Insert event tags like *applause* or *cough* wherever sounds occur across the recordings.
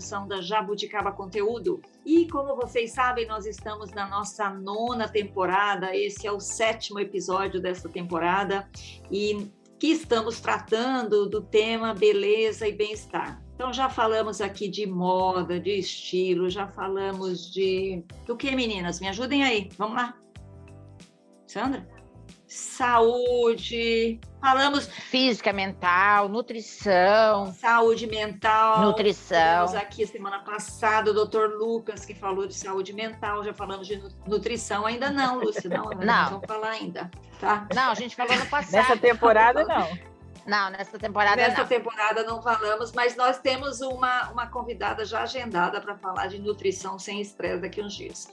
Produção da Jabuticaba Conteúdo. E como vocês sabem, nós estamos na nossa nona temporada. Esse é o sétimo episódio dessa temporada e que estamos tratando do tema beleza e bem-estar. Então já falamos aqui de moda, de estilo, já falamos de do que, meninas? Me ajudem aí. Vamos lá. Sandra? Saúde, falamos física, mental, nutrição, saúde mental, nutrição. Tivemos aqui semana passada o Dr. Lucas que falou de saúde mental, já falamos de nutrição, ainda não, Lúcia, não, não. vamos falar ainda, tá? Não, a gente falou no passado. Nessa temporada não. Não, nessa temporada Nessa não. temporada não falamos, mas nós temos uma, uma convidada já agendada para falar de nutrição sem estresse daqui uns dias.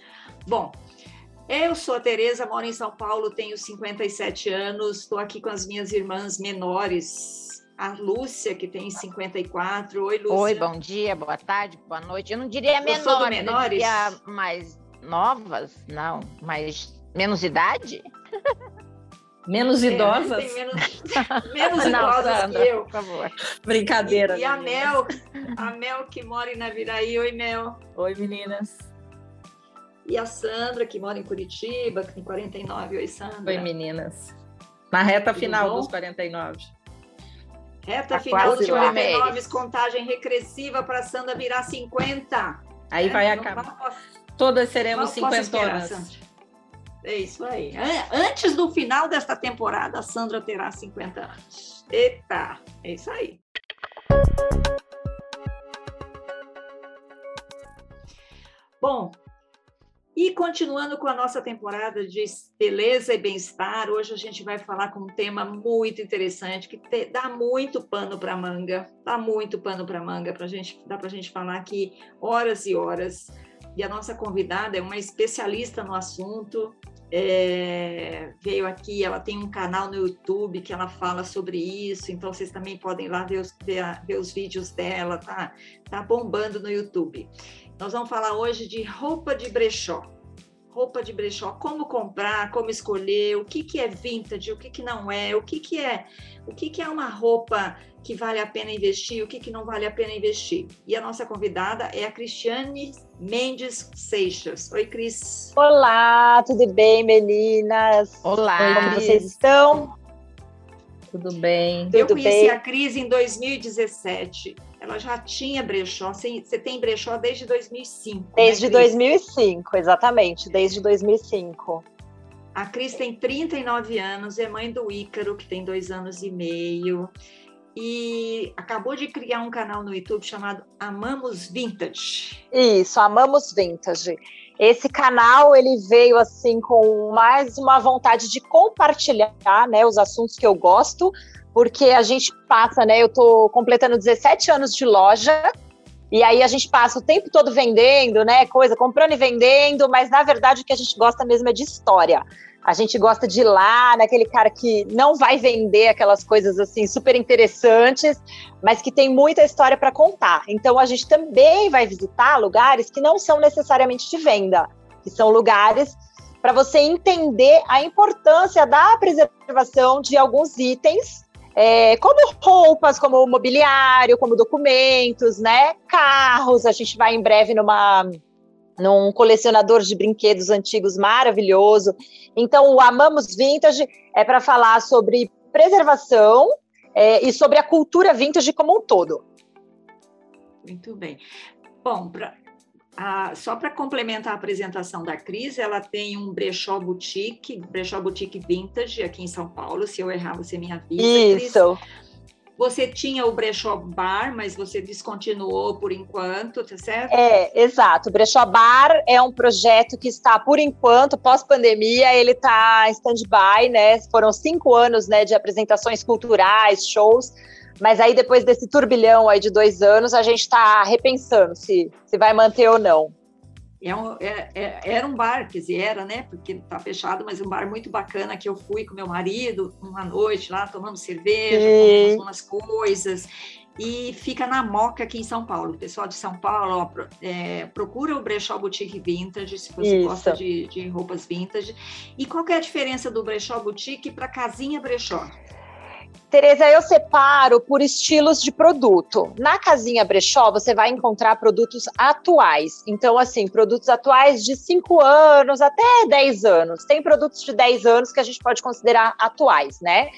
Bom, eu sou a Tereza, moro em São Paulo, tenho 57 anos, estou aqui com as minhas irmãs menores. A Lúcia, que tem 54. Oi, Lúcia. Oi, bom dia, boa tarde, boa noite. Eu não diria menores, menores? eu diria mais novas, não, mas menos idade? *laughs* Menos é, idosas? É, menos, *laughs* menos não, idosas Sandra, que eu. Por favor. Brincadeira. E, e a Mel, a Mel que mora em Naviraí. Oi, Mel. Oi, meninas. E a Sandra, que mora em Curitiba, que tem 49. Oi, Sandra. Oi, meninas. Na reta Tudo final bom? dos 49. Reta tá final dos 49, contagem regressiva para a Sandra virar 50. Aí é, vai acabar. Todas seremos cinquentonas. É isso aí. Antes do final desta temporada, a Sandra terá 50 anos. Eita, é isso aí. Bom, e continuando com a nossa temporada de beleza e bem-estar, hoje a gente vai falar com um tema muito interessante que te, dá muito pano para manga, dá muito pano para manga para gente, dá para a gente falar aqui horas e horas. E a nossa convidada é uma especialista no assunto, é, veio aqui, ela tem um canal no YouTube que ela fala sobre isso, então vocês também podem ir lá ver os, ver, ver os vídeos dela, tá, tá bombando no YouTube. Nós vamos falar hoje de roupa de brechó. Roupa de brechó, como comprar, como escolher, o que, que é vintage, o que, que não é, o que, que é, o que, que é uma roupa que vale a pena investir, o que, que não vale a pena investir. E a nossa convidada é a Cristiane Mendes Seixas. Oi, Cris. Olá, tudo bem, meninas? Olá. Oi, como vocês estão? Tudo bem. Eu tudo conheci bem? a Cris em 2017 ela já tinha brechó. Você tem brechó desde 2005. Né, desde né, 2005, exatamente, desde 2005. A Cris tem 39 anos, é mãe do Ícaro, que tem dois anos e meio, e acabou de criar um canal no YouTube chamado Amamos Vintage. Isso, Amamos Vintage. Esse canal ele veio assim com mais uma vontade de compartilhar, né, os assuntos que eu gosto, porque a gente passa, né? Eu tô completando 17 anos de loja. E aí a gente passa o tempo todo vendendo, né? Coisa, comprando e vendendo, mas na verdade o que a gente gosta mesmo é de história. A gente gosta de ir lá, naquele cara que não vai vender aquelas coisas assim super interessantes, mas que tem muita história para contar. Então a gente também vai visitar lugares que não são necessariamente de venda, que são lugares para você entender a importância da preservação de alguns itens é, como roupas, como mobiliário, como documentos, né? Carros, a gente vai em breve numa num colecionador de brinquedos antigos maravilhoso. Então, o Amamos Vintage é para falar sobre preservação é, e sobre a cultura vintage como um todo. Muito bem. Bom, pra, ah, só para complementar a apresentação da Cris, ela tem um brechó boutique, brechó boutique vintage aqui em São Paulo. Se eu errar, você me avisa. Isso. Cris. Você tinha o brechó bar, mas você descontinuou por enquanto, tá certo? É, exato. O brechó bar é um projeto que está, por enquanto, pós-pandemia, ele está em stand-by, né? Foram cinco anos né, de apresentações culturais, shows mas aí, depois desse turbilhão aí de dois anos, a gente está repensando se, se vai manter ou não. É um, é, é, era um bar, quer dizer, era, né? Porque está fechado, mas um bar muito bacana que eu fui com meu marido uma noite lá, tomamos cerveja, comemos umas coisas. E fica na Moca, aqui em São Paulo. O pessoal de São Paulo, ó, é, procura o Brechó Boutique Vintage, se você Isso. gosta de, de roupas vintage. E qual é a diferença do Brechó Boutique para Casinha Brechó? Tereza, eu separo por estilos de produto. Na casinha brechó, você vai encontrar produtos atuais. Então, assim, produtos atuais de 5 anos até 10 anos. Tem produtos de 10 anos que a gente pode considerar atuais, né?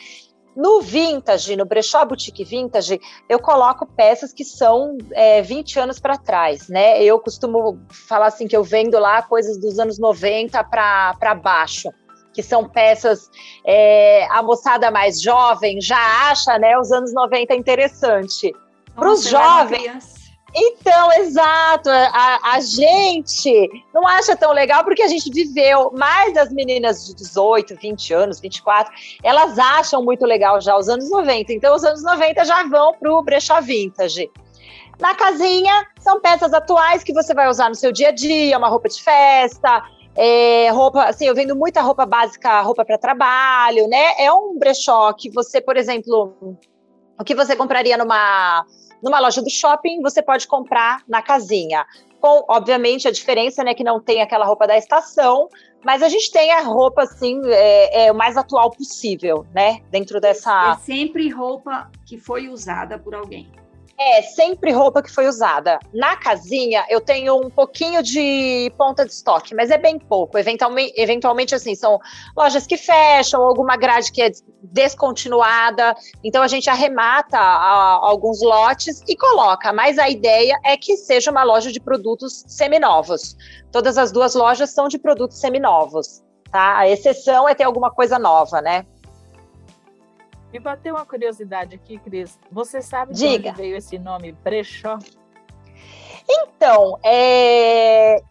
No vintage, no brechó boutique vintage, eu coloco peças que são é, 20 anos para trás, né? Eu costumo falar assim que eu vendo lá coisas dos anos 90 para baixo que são peças é, a moçada mais jovem já acha, né, os anos 90 interessante. Para os jovens. Então, exato. A, a, gente não acha tão legal porque a gente viveu mais as meninas de 18, 20 anos, 24, elas acham muito legal já os anos 90. Então, os anos 90 já vão para o brechó vintage. Na casinha, são peças atuais que você vai usar no seu dia a dia, uma roupa de festa, é, roupa, assim, eu vendo muita roupa básica, roupa para trabalho, né? É um brechó que você, por exemplo, o que você compraria numa, numa loja do shopping, você pode comprar na casinha. Com, obviamente, a diferença, né, que não tem aquela roupa da estação, mas a gente tem a roupa, assim, é, é, o mais atual possível, né, dentro dessa... É sempre roupa que foi usada por alguém. É, sempre roupa que foi usada. Na casinha, eu tenho um pouquinho de ponta de estoque, mas é bem pouco. Eventualmente, eventualmente assim, são lojas que fecham, alguma grade que é descontinuada. Então, a gente arremata a, alguns lotes e coloca. Mas a ideia é que seja uma loja de produtos seminovos. Todas as duas lojas são de produtos seminovos. Tá? A exceção é ter alguma coisa nova, né? Me bateu uma curiosidade aqui, Cris. Você sabe de Diga. onde veio esse nome brechó? Então, é...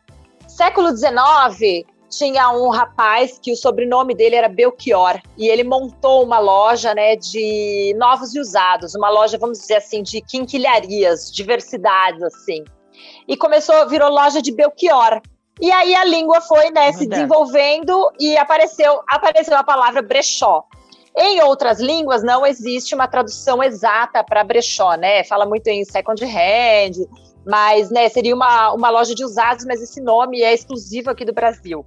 século XIX tinha um rapaz que o sobrenome dele era Belchior e ele montou uma loja, né, de novos e usados, uma loja, vamos dizer assim, de quinquilharias, diversidades assim. E começou, virou loja de Belchior. E aí a língua foi, né, se desenvolvendo e apareceu, apareceu a palavra brechó. Em outras línguas não existe uma tradução exata para brechó, né? Fala muito em second hand, mas né, seria uma, uma loja de usados, mas esse nome é exclusivo aqui do Brasil.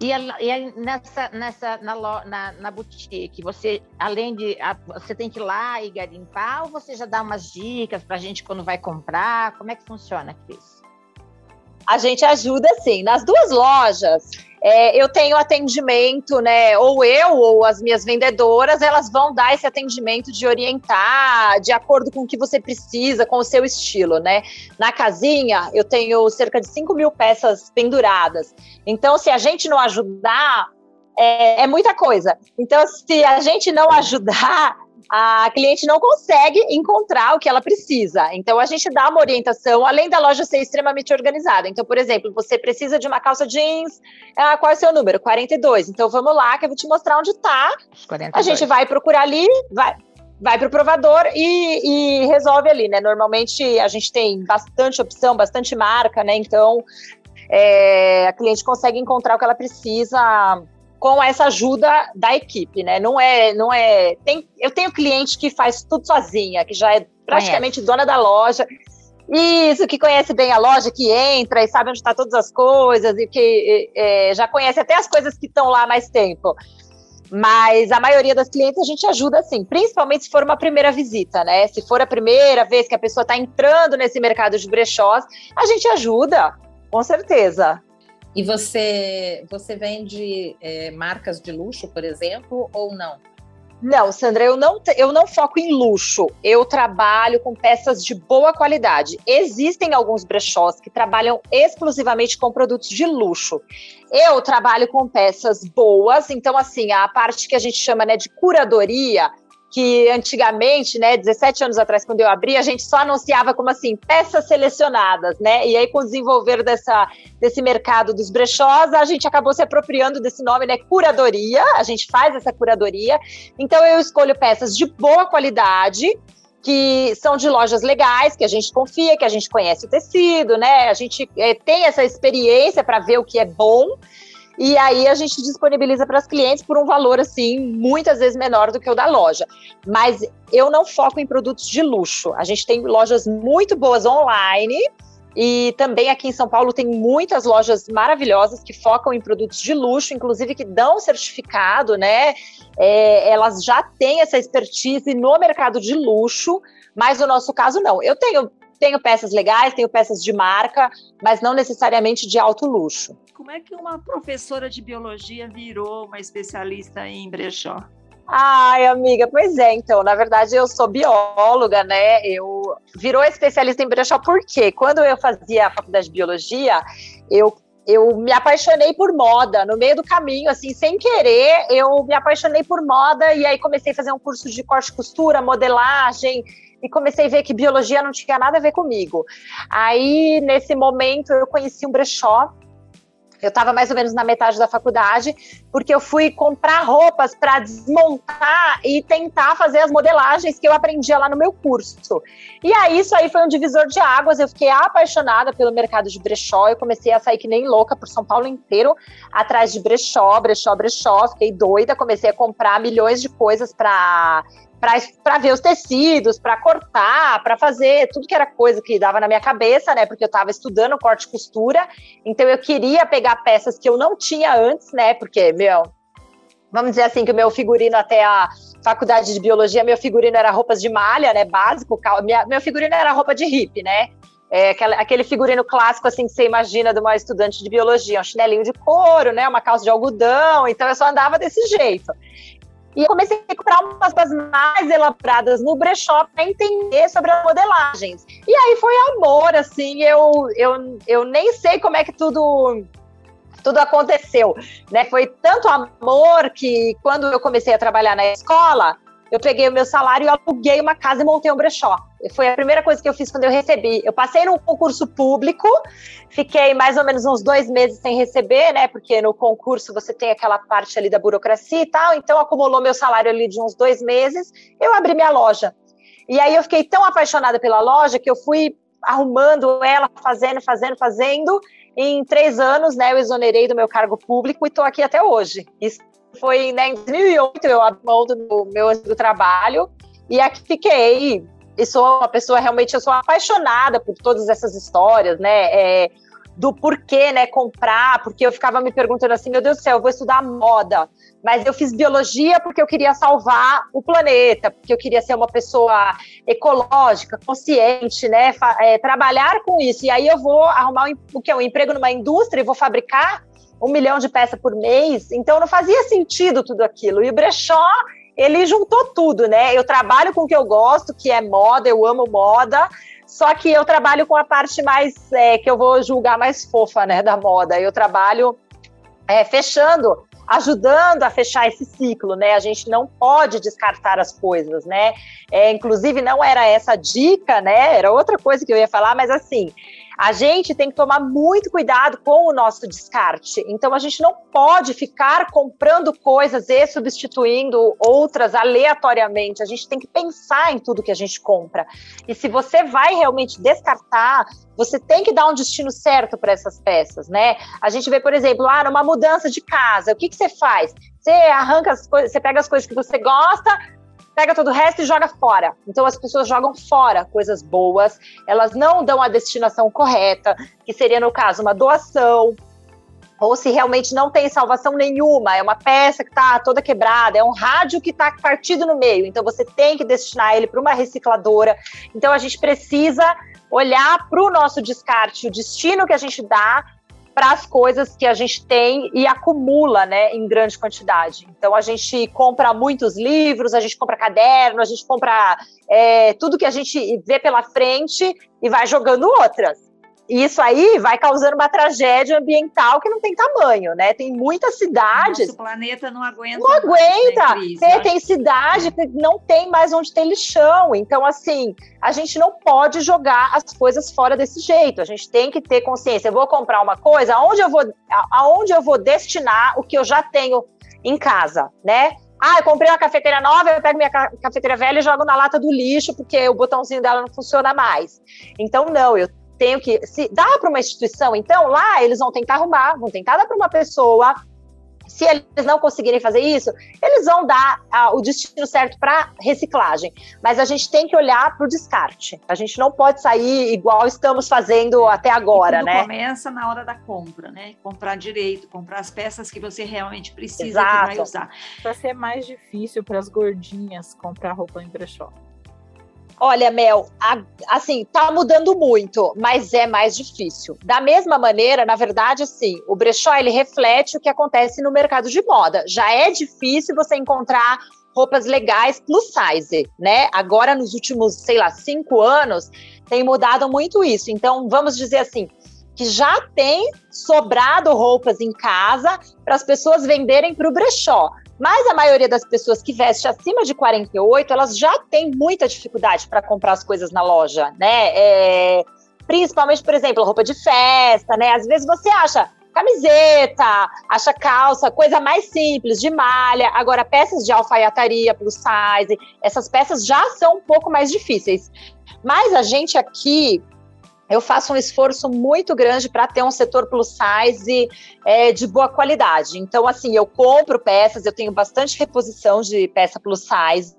E, e nessa, nessa na, na, na, boutique, você, além de. A, você tem que ir lá e garimpar, ou você já dá umas dicas para a gente quando vai comprar? Como é que funciona, Cris? A gente ajuda, sim. Nas duas lojas, é, eu tenho atendimento, né? Ou eu ou as minhas vendedoras, elas vão dar esse atendimento de orientar de acordo com o que você precisa, com o seu estilo, né? Na casinha, eu tenho cerca de 5 mil peças penduradas. Então, se a gente não ajudar, é, é muita coisa. Então, se a gente não ajudar, a cliente não consegue encontrar o que ela precisa. Então, a gente dá uma orientação, além da loja ser extremamente organizada. Então, por exemplo, você precisa de uma calça jeans, ah, qual é o seu número? 42. Então, vamos lá, que eu vou te mostrar onde está. A gente vai procurar ali, vai, vai para o provador e, e, resolve ali, né? Normalmente a gente tem bastante opção, bastante marca, né? Então é, a cliente consegue encontrar o que ela precisa com essa ajuda da equipe, né? Não é, não é. Tem, eu tenho cliente que faz tudo sozinha, que já é praticamente conhece. dona da loja. Isso, que conhece bem a loja, que entra e sabe onde está todas as coisas e que é, já conhece até as coisas que estão lá há mais tempo. Mas a maioria das clientes a gente ajuda assim, principalmente se for uma primeira visita, né? Se for a primeira vez que a pessoa está entrando nesse mercado de brechós, a gente ajuda, com certeza. E você, você vende é, marcas de luxo, por exemplo, ou não? Não, Sandra, eu não, eu não foco em luxo. Eu trabalho com peças de boa qualidade. Existem alguns brechós que trabalham exclusivamente com produtos de luxo. Eu trabalho com peças boas, então assim, a parte que a gente chama né, de curadoria, que antigamente, né, 17 anos atrás, quando eu abri, a gente só anunciava como assim, peças selecionadas, né? E aí, com o desenvolver dessa, desse mercado dos brechós, a gente acabou se apropriando desse nome, né? Curadoria, a gente faz essa curadoria. Então, eu escolho peças de boa qualidade que são de lojas legais, que a gente confia, que a gente conhece o tecido, né? A gente é, tem essa experiência para ver o que é bom. E aí a gente disponibiliza para as clientes por um valor assim muitas vezes menor do que o da loja. Mas eu não foco em produtos de luxo. A gente tem lojas muito boas online e também aqui em São Paulo tem muitas lojas maravilhosas que focam em produtos de luxo, inclusive que dão certificado, né? É, elas já têm essa expertise no mercado de luxo, mas no nosso caso não. Eu tenho, tenho peças legais, tenho peças de marca, mas não necessariamente de alto luxo. Como é que uma professora de biologia virou uma especialista em brechó? Ai, amiga, pois é, então, na verdade eu sou bióloga, né? Eu virou especialista em brechó porque quando eu fazia a faculdade de biologia, eu eu me apaixonei por moda no meio do caminho, assim, sem querer, eu me apaixonei por moda e aí comecei a fazer um curso de corte e costura, modelagem e comecei a ver que biologia não tinha nada a ver comigo. Aí, nesse momento, eu conheci um brechó eu estava mais ou menos na metade da faculdade, porque eu fui comprar roupas para desmontar e tentar fazer as modelagens que eu aprendia lá no meu curso. E aí isso aí foi um divisor de águas. Eu fiquei apaixonada pelo mercado de brechó. Eu comecei a sair que nem louca por São Paulo inteiro atrás de brechó, brechó, brechó. Fiquei doida, comecei a comprar milhões de coisas para para ver os tecidos, para cortar, para fazer tudo que era coisa que dava na minha cabeça, né? Porque eu estava estudando corte e costura, então eu queria pegar peças que eu não tinha antes, né? Porque, meu, vamos dizer assim, que o meu figurino até a faculdade de biologia, meu figurino era roupas de malha, né? Básico, minha, meu figurino era roupa de hippie, né? É, aquele figurino clássico, assim, que você imagina de uma estudante de biologia, um chinelinho de couro, né, uma calça de algodão, então eu só andava desse jeito. E eu comecei a comprar umas das mais elaboradas no brechó para entender sobre as modelagens. E aí foi amor, assim, eu, eu, eu nem sei como é que tudo tudo aconteceu, né? Foi tanto amor que quando eu comecei a trabalhar na escola, eu peguei o meu salário e aluguei uma casa e montei um brechó. Foi a primeira coisa que eu fiz quando eu recebi. Eu passei num concurso público, fiquei mais ou menos uns dois meses sem receber, né? Porque no concurso você tem aquela parte ali da burocracia e tal. Então acumulou meu salário ali de uns dois meses. Eu abri minha loja. E aí eu fiquei tão apaixonada pela loja que eu fui arrumando ela, fazendo, fazendo, fazendo. Em três anos, né, eu exonerei do meu cargo público e estou aqui até hoje. Isso foi né, em 2008 eu abri mão do meu do trabalho e aqui fiquei. E sou uma pessoa realmente, eu sou apaixonada por todas essas histórias, né? É, do porquê, né, comprar, porque eu ficava me perguntando assim, meu Deus do céu, eu vou estudar moda, mas eu fiz biologia porque eu queria salvar o planeta, porque eu queria ser uma pessoa ecológica, consciente, né, é, trabalhar com isso, e aí eu vou arrumar um, o que é um emprego numa indústria e vou fabricar um milhão de peças por mês, então não fazia sentido tudo aquilo. E o brechó, ele juntou tudo, né? Eu trabalho com o que eu gosto, que é moda, eu amo moda, só que eu trabalho com a parte mais, é, que eu vou julgar mais fofa, né, da moda. Eu trabalho é, fechando ajudando a fechar esse ciclo, né? A gente não pode descartar as coisas, né? É, inclusive, não era essa dica, né? Era outra coisa que eu ia falar, mas assim, a gente tem que tomar muito cuidado com o nosso descarte. Então, a gente não pode ficar comprando coisas e substituindo outras aleatoriamente. A gente tem que pensar em tudo que a gente compra. E se você vai realmente descartar, você tem que dar um destino certo para essas peças, né? A gente vê, por exemplo, lá ah, numa mudança de casa, o que, que você faz? Você arranca as coisas, você pega as coisas que você gosta, pega todo o resto e joga fora. Então as pessoas jogam fora coisas boas, elas não dão a destinação correta, que seria no caso uma doação, ou se realmente não tem salvação nenhuma, é uma peça que está toda quebrada, é um rádio que está partido no meio, então você tem que destinar ele para uma recicladora. Então a gente precisa olhar para o nosso descarte, o destino que a gente dá para as coisas que a gente tem e acumula, né, em grande quantidade. Então a gente compra muitos livros, a gente compra caderno, a gente compra é, tudo que a gente vê pela frente e vai jogando outras. E isso aí vai causando uma tragédia ambiental que não tem tamanho, né? Tem muitas cidades. O planeta não aguenta. Não aguenta. Crise, tem, tem cidade que não tem mais onde ter lixão. Então, assim, a gente não pode jogar as coisas fora desse jeito. A gente tem que ter consciência. Eu vou comprar uma coisa, aonde eu vou, aonde eu vou destinar o que eu já tenho em casa, né? Ah, eu comprei uma cafeteira nova, eu pego minha cafeteira velha e jogo na lata do lixo, porque o botãozinho dela não funciona mais. Então, não, eu tenho que. Se dá para uma instituição, então lá eles vão tentar arrumar, vão tentar dar para uma pessoa se eles não conseguirem fazer isso, eles vão dar ah, o destino certo para reciclagem. Mas a gente tem que olhar para o descarte. A gente não pode sair igual estamos fazendo até agora, e né? Começa na hora da compra, né? Comprar direito, comprar as peças que você realmente precisa Exato. que vai usar. Para ser mais difícil para as gordinhas comprar roupa em brechó. Olha, Mel, a, assim, tá mudando muito, mas é mais difícil. Da mesma maneira, na verdade, sim, o brechó ele reflete o que acontece no mercado de moda. Já é difícil você encontrar roupas legais plus size, né? Agora, nos últimos, sei lá, cinco anos, tem mudado muito isso. Então, vamos dizer assim, que já tem sobrado roupas em casa para as pessoas venderem para o brechó. Mas a maioria das pessoas que veste acima de 48, elas já têm muita dificuldade para comprar as coisas na loja, né? É, principalmente, por exemplo, roupa de festa, né? Às vezes você acha camiseta, acha calça, coisa mais simples, de malha. Agora, peças de alfaiataria plus size, essas peças já são um pouco mais difíceis. Mas a gente aqui, eu faço um esforço muito grande para ter um setor plus size é, de boa qualidade. Então, assim, eu compro peças, eu tenho bastante reposição de peça plus size.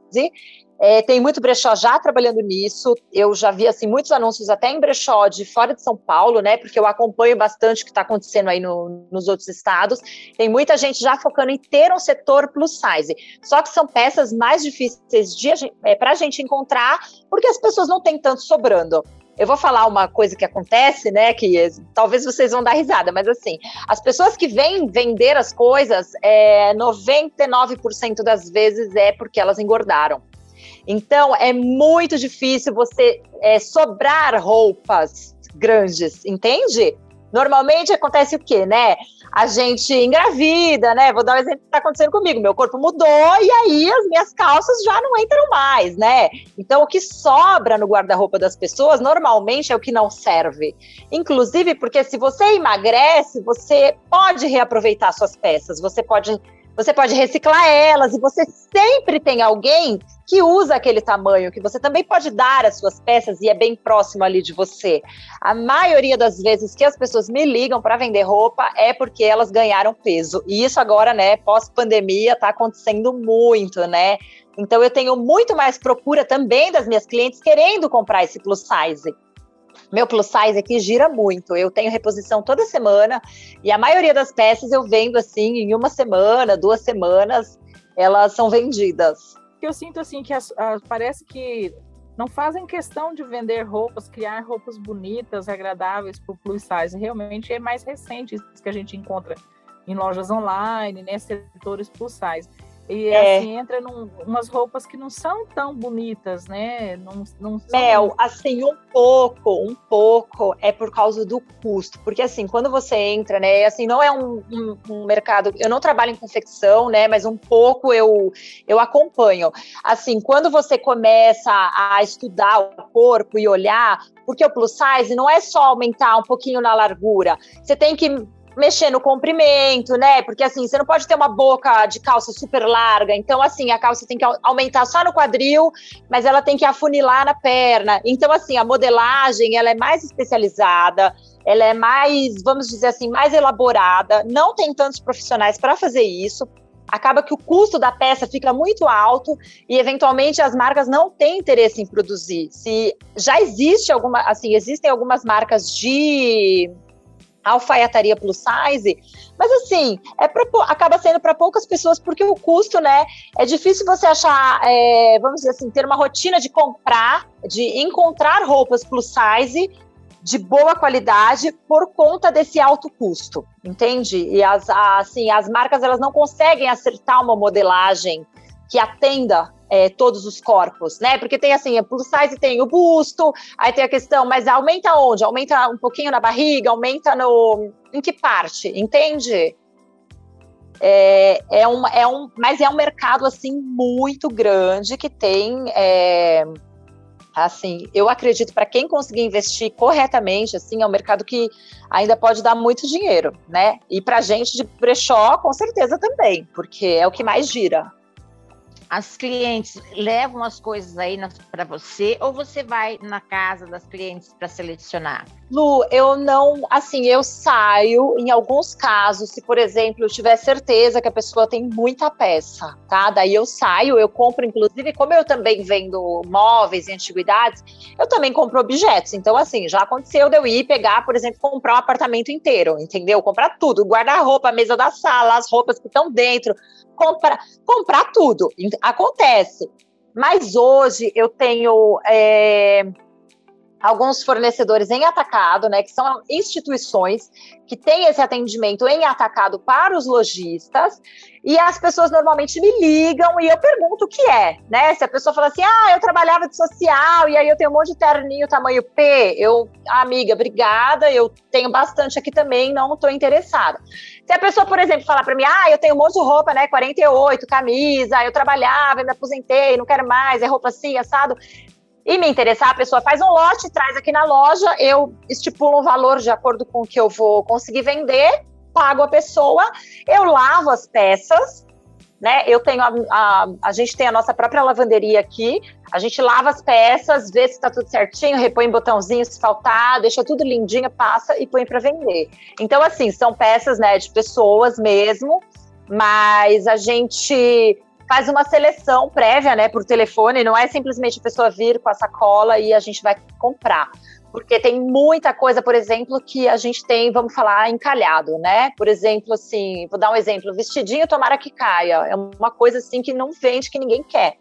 É, tem muito brechó já trabalhando nisso. Eu já vi assim muitos anúncios até em brechó de fora de São Paulo, né? Porque eu acompanho bastante o que está acontecendo aí no, nos outros estados. Tem muita gente já focando em ter um setor plus size. Só que são peças mais difíceis é, para a gente encontrar, porque as pessoas não têm tanto sobrando. Eu vou falar uma coisa que acontece, né? Que talvez vocês vão dar risada, mas assim, as pessoas que vêm vender as coisas, é, 99% das vezes é porque elas engordaram. Então, é muito difícil você é, sobrar roupas grandes, entende? Normalmente acontece o quê, né? A gente engravida, né? Vou dar um exemplo que está acontecendo comigo. Meu corpo mudou e aí as minhas calças já não entram mais, né? Então, o que sobra no guarda-roupa das pessoas normalmente é o que não serve. Inclusive, porque se você emagrece, você pode reaproveitar suas peças, você pode você pode reciclar elas e você sempre tem alguém que usa aquele tamanho, que você também pode dar as suas peças e é bem próximo ali de você. A maioria das vezes que as pessoas me ligam para vender roupa é porque elas ganharam peso. E isso agora, né, pós-pandemia, está acontecendo muito, né? Então eu tenho muito mais procura também das minhas clientes querendo comprar esse plus size. Meu plus size aqui gira muito. Eu tenho reposição toda semana e a maioria das peças eu vendo assim em uma semana, duas semanas, elas são vendidas. Eu sinto assim que as, as, parece que não fazem questão de vender roupas, criar roupas bonitas, agradáveis para o plus size. Realmente é mais recente isso que a gente encontra em lojas online, né, setores plus size. E é. assim, entra num, umas roupas que não são tão bonitas, né? Não, não são... Mel, assim, um pouco, um pouco é por causa do custo. Porque assim, quando você entra, né? Assim, não é um, um, um, mercado. Eu não trabalho em confecção, né? Mas um pouco eu, eu acompanho. Assim, quando você começa a estudar o corpo e olhar, porque o plus size não é só aumentar um pouquinho na largura. Você tem que mexer no comprimento, né? Porque assim, você não pode ter uma boca de calça super larga. Então, assim, a calça tem que aumentar só no quadril, mas ela tem que afunilar na perna. Então, assim, a modelagem ela é mais especializada, ela é mais, vamos dizer assim, mais elaborada. Não tem tantos profissionais para fazer isso. Acaba que o custo da peça fica muito alto e eventualmente as marcas não têm interesse em produzir. Se já existe alguma, assim, existem algumas marcas de alfaiataria plus size, mas assim, é pra, acaba sendo para poucas pessoas porque o custo, né, é difícil você achar, é, vamos dizer assim, ter uma rotina de comprar, de encontrar roupas plus size de boa qualidade por conta desse alto custo, entende? E as, assim, as marcas elas não conseguem acertar uma modelagem que atenda é, todos os corpos, né? Porque tem assim, a plus size tem o busto, aí tem a questão, mas aumenta onde? Aumenta um pouquinho na barriga, aumenta no. Em que parte? Entende? É, é, um, é um, mas é um mercado assim muito grande que tem. É, assim, eu acredito para quem conseguir investir corretamente, assim, é um mercado que ainda pode dar muito dinheiro, né? E para gente de brechó, com certeza também, porque é o que mais gira. As clientes levam as coisas aí para você ou você vai na casa das clientes para selecionar? Lu, eu não, assim, eu saio em alguns casos, se por exemplo eu tiver certeza que a pessoa tem muita peça, tá? Daí eu saio, eu compro, inclusive, como eu também vendo móveis e antiguidades, eu também compro objetos. Então, assim, já aconteceu de eu ir pegar, por exemplo, comprar um apartamento inteiro, entendeu? Comprar tudo, guarda-roupa, mesa da sala, as roupas que estão dentro, comprar, comprar tudo. Acontece. Mas hoje eu tenho é, alguns fornecedores em atacado, né, que são instituições que têm esse atendimento em atacado para os lojistas, e as pessoas normalmente me ligam e eu pergunto o que é, né? Se a pessoa fala assim, ah, eu trabalhava de social e aí eu tenho um monte de terninho tamanho P, eu, amiga, obrigada, eu tenho bastante aqui também, não estou interessada. Se a pessoa, por exemplo, falar para mim, ah, eu tenho um monte de roupa, né, 48, camisa, eu trabalhava, me aposentei, não quero mais, é roupa assim, assado, e me interessar, a pessoa faz um lote, traz aqui na loja, eu estipulo um valor de acordo com o que eu vou conseguir vender, pago a pessoa, eu lavo as peças, né? Eu tenho a, a, a gente tem a nossa própria lavanderia aqui, a gente lava as peças, vê se está tudo certinho, repõe botãozinho se faltar, deixa tudo lindinho, passa e põe para vender. Então, assim, são peças, né, de pessoas mesmo, mas a gente faz uma seleção prévia, né, por telefone, não é simplesmente a pessoa vir com a sacola e a gente vai comprar. Porque tem muita coisa, por exemplo, que a gente tem, vamos falar, encalhado, né? Por exemplo, assim, vou dar um exemplo, vestidinho tomara que caia. É uma coisa assim que não vende, que ninguém quer.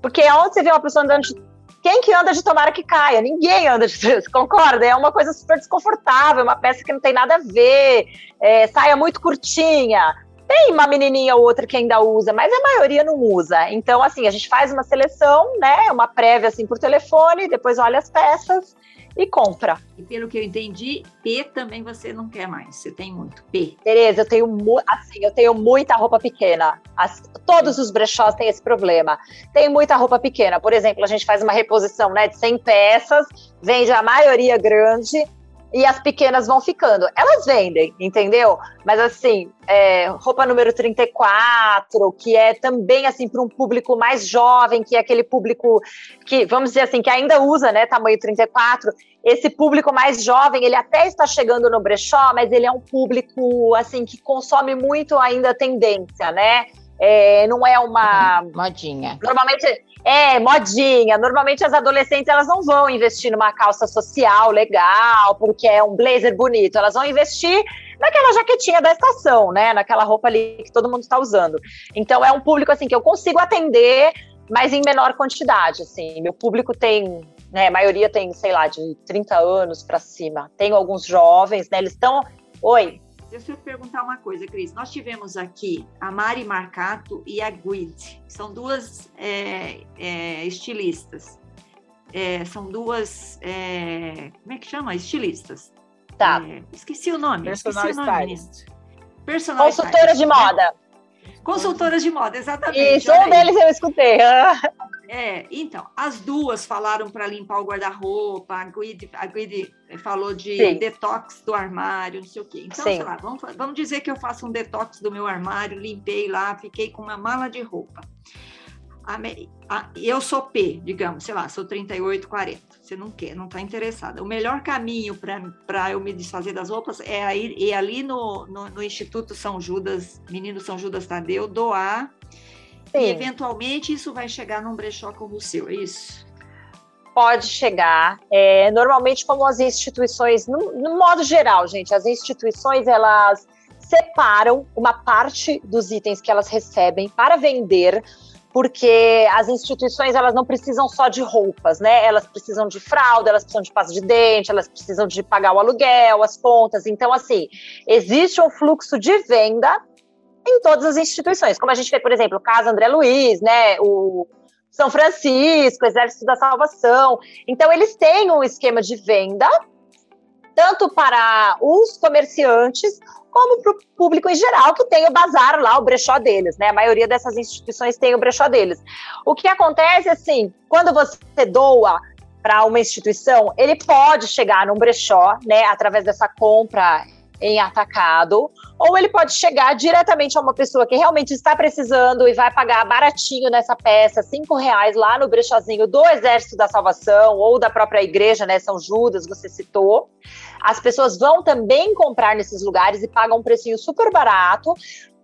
Porque onde você vê uma pessoa andando de quem que anda de tomara que caia? Ninguém anda de *laughs* concorda? É uma coisa super desconfortável, uma peça que não tem nada a ver, é, saia muito curtinha. Tem uma menininha ou outra que ainda usa, mas a maioria não usa. Então, assim, a gente faz uma seleção, né? Uma prévia assim por telefone, depois olha as peças e compra. E pelo que eu entendi, P também você não quer mais. Você tem muito P. Tereza, eu tenho assim, eu tenho muita roupa pequena. As, todos os brechós têm esse problema. Tem muita roupa pequena. Por exemplo, a gente faz uma reposição, né, de 100 peças, vende a maioria grande e as pequenas vão ficando. Elas vendem, entendeu? Mas assim, é, roupa número 34, que é também assim para um público mais jovem, que é aquele público que, vamos dizer assim, que ainda usa, né, tamanho 34. Esse público mais jovem, ele até está chegando no brechó, mas ele é um público assim que consome muito ainda tendência, né? É, não é uma modinha. Normalmente é, modinha. Normalmente as adolescentes elas não vão investir numa calça social legal, porque é um blazer bonito. Elas vão investir naquela jaquetinha da estação, né? Naquela roupa ali que todo mundo está usando. Então é um público assim que eu consigo atender, mas em menor quantidade, assim. Meu público tem, né, a maioria tem, sei lá, de 30 anos para cima. Tenho alguns jovens, né? Eles estão Oi, Deixa eu te perguntar uma coisa, Cris. Nós tivemos aqui a Mari Marcato e a Guid, são duas é, é, estilistas. É, são duas. É, como é que chama? Estilistas. Tá. É, esqueci o nome. Personal esqueci o nome, stylist. Personal Consultoras stylist, de né? moda. Consultoras de moda, exatamente. Isso, um deles eu escutei. É, então, as duas falaram para limpar o guarda-roupa, a Guide, a Guide falou de Sim. detox do armário, não sei o quê. Então, Sim. sei lá, vamos, vamos dizer que eu faço um detox do meu armário, limpei lá, fiquei com uma mala de roupa. Eu sou P, digamos, sei lá, sou 38, 40. Você não quer, não está interessada. O melhor caminho para eu me desfazer das roupas é ir, ir ali no, no, no Instituto São Judas, Menino São Judas Tadeu, doar e Sim. eventualmente isso vai chegar num brechó como o seu, é isso? Pode chegar. É, normalmente, como as instituições, no, no modo geral, gente, as instituições elas separam uma parte dos itens que elas recebem para vender, porque as instituições elas não precisam só de roupas, né? Elas precisam de fralda, elas precisam de pasta de dente, elas precisam de pagar o aluguel, as contas. Então, assim, existe um fluxo de venda em todas as instituições, como a gente vê, por exemplo, o caso André Luiz, né? O São Francisco, Exército da Salvação. Então, eles têm um esquema de venda, tanto para os comerciantes, como para o público em geral, que tem o bazar lá, o brechó deles, né? A maioria dessas instituições tem o brechó deles. O que acontece, assim, quando você doa para uma instituição, ele pode chegar num brechó, né, através dessa compra em atacado, ou ele pode chegar diretamente a uma pessoa que realmente está precisando e vai pagar baratinho nessa peça, cinco reais lá no brechozinho do Exército da Salvação ou da própria igreja, né, São Judas, você citou. As pessoas vão também comprar nesses lugares e pagam um precinho super barato,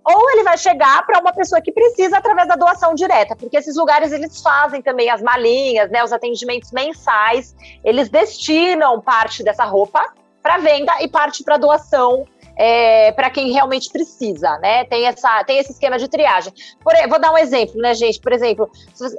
ou ele vai chegar para uma pessoa que precisa através da doação direta, porque esses lugares eles fazem também as malinhas, né, os atendimentos mensais, eles destinam parte dessa roupa para venda e parte para doação é, para quem realmente precisa, né? Tem, essa, tem esse esquema de triagem. Por, vou dar um exemplo, né, gente? Por exemplo,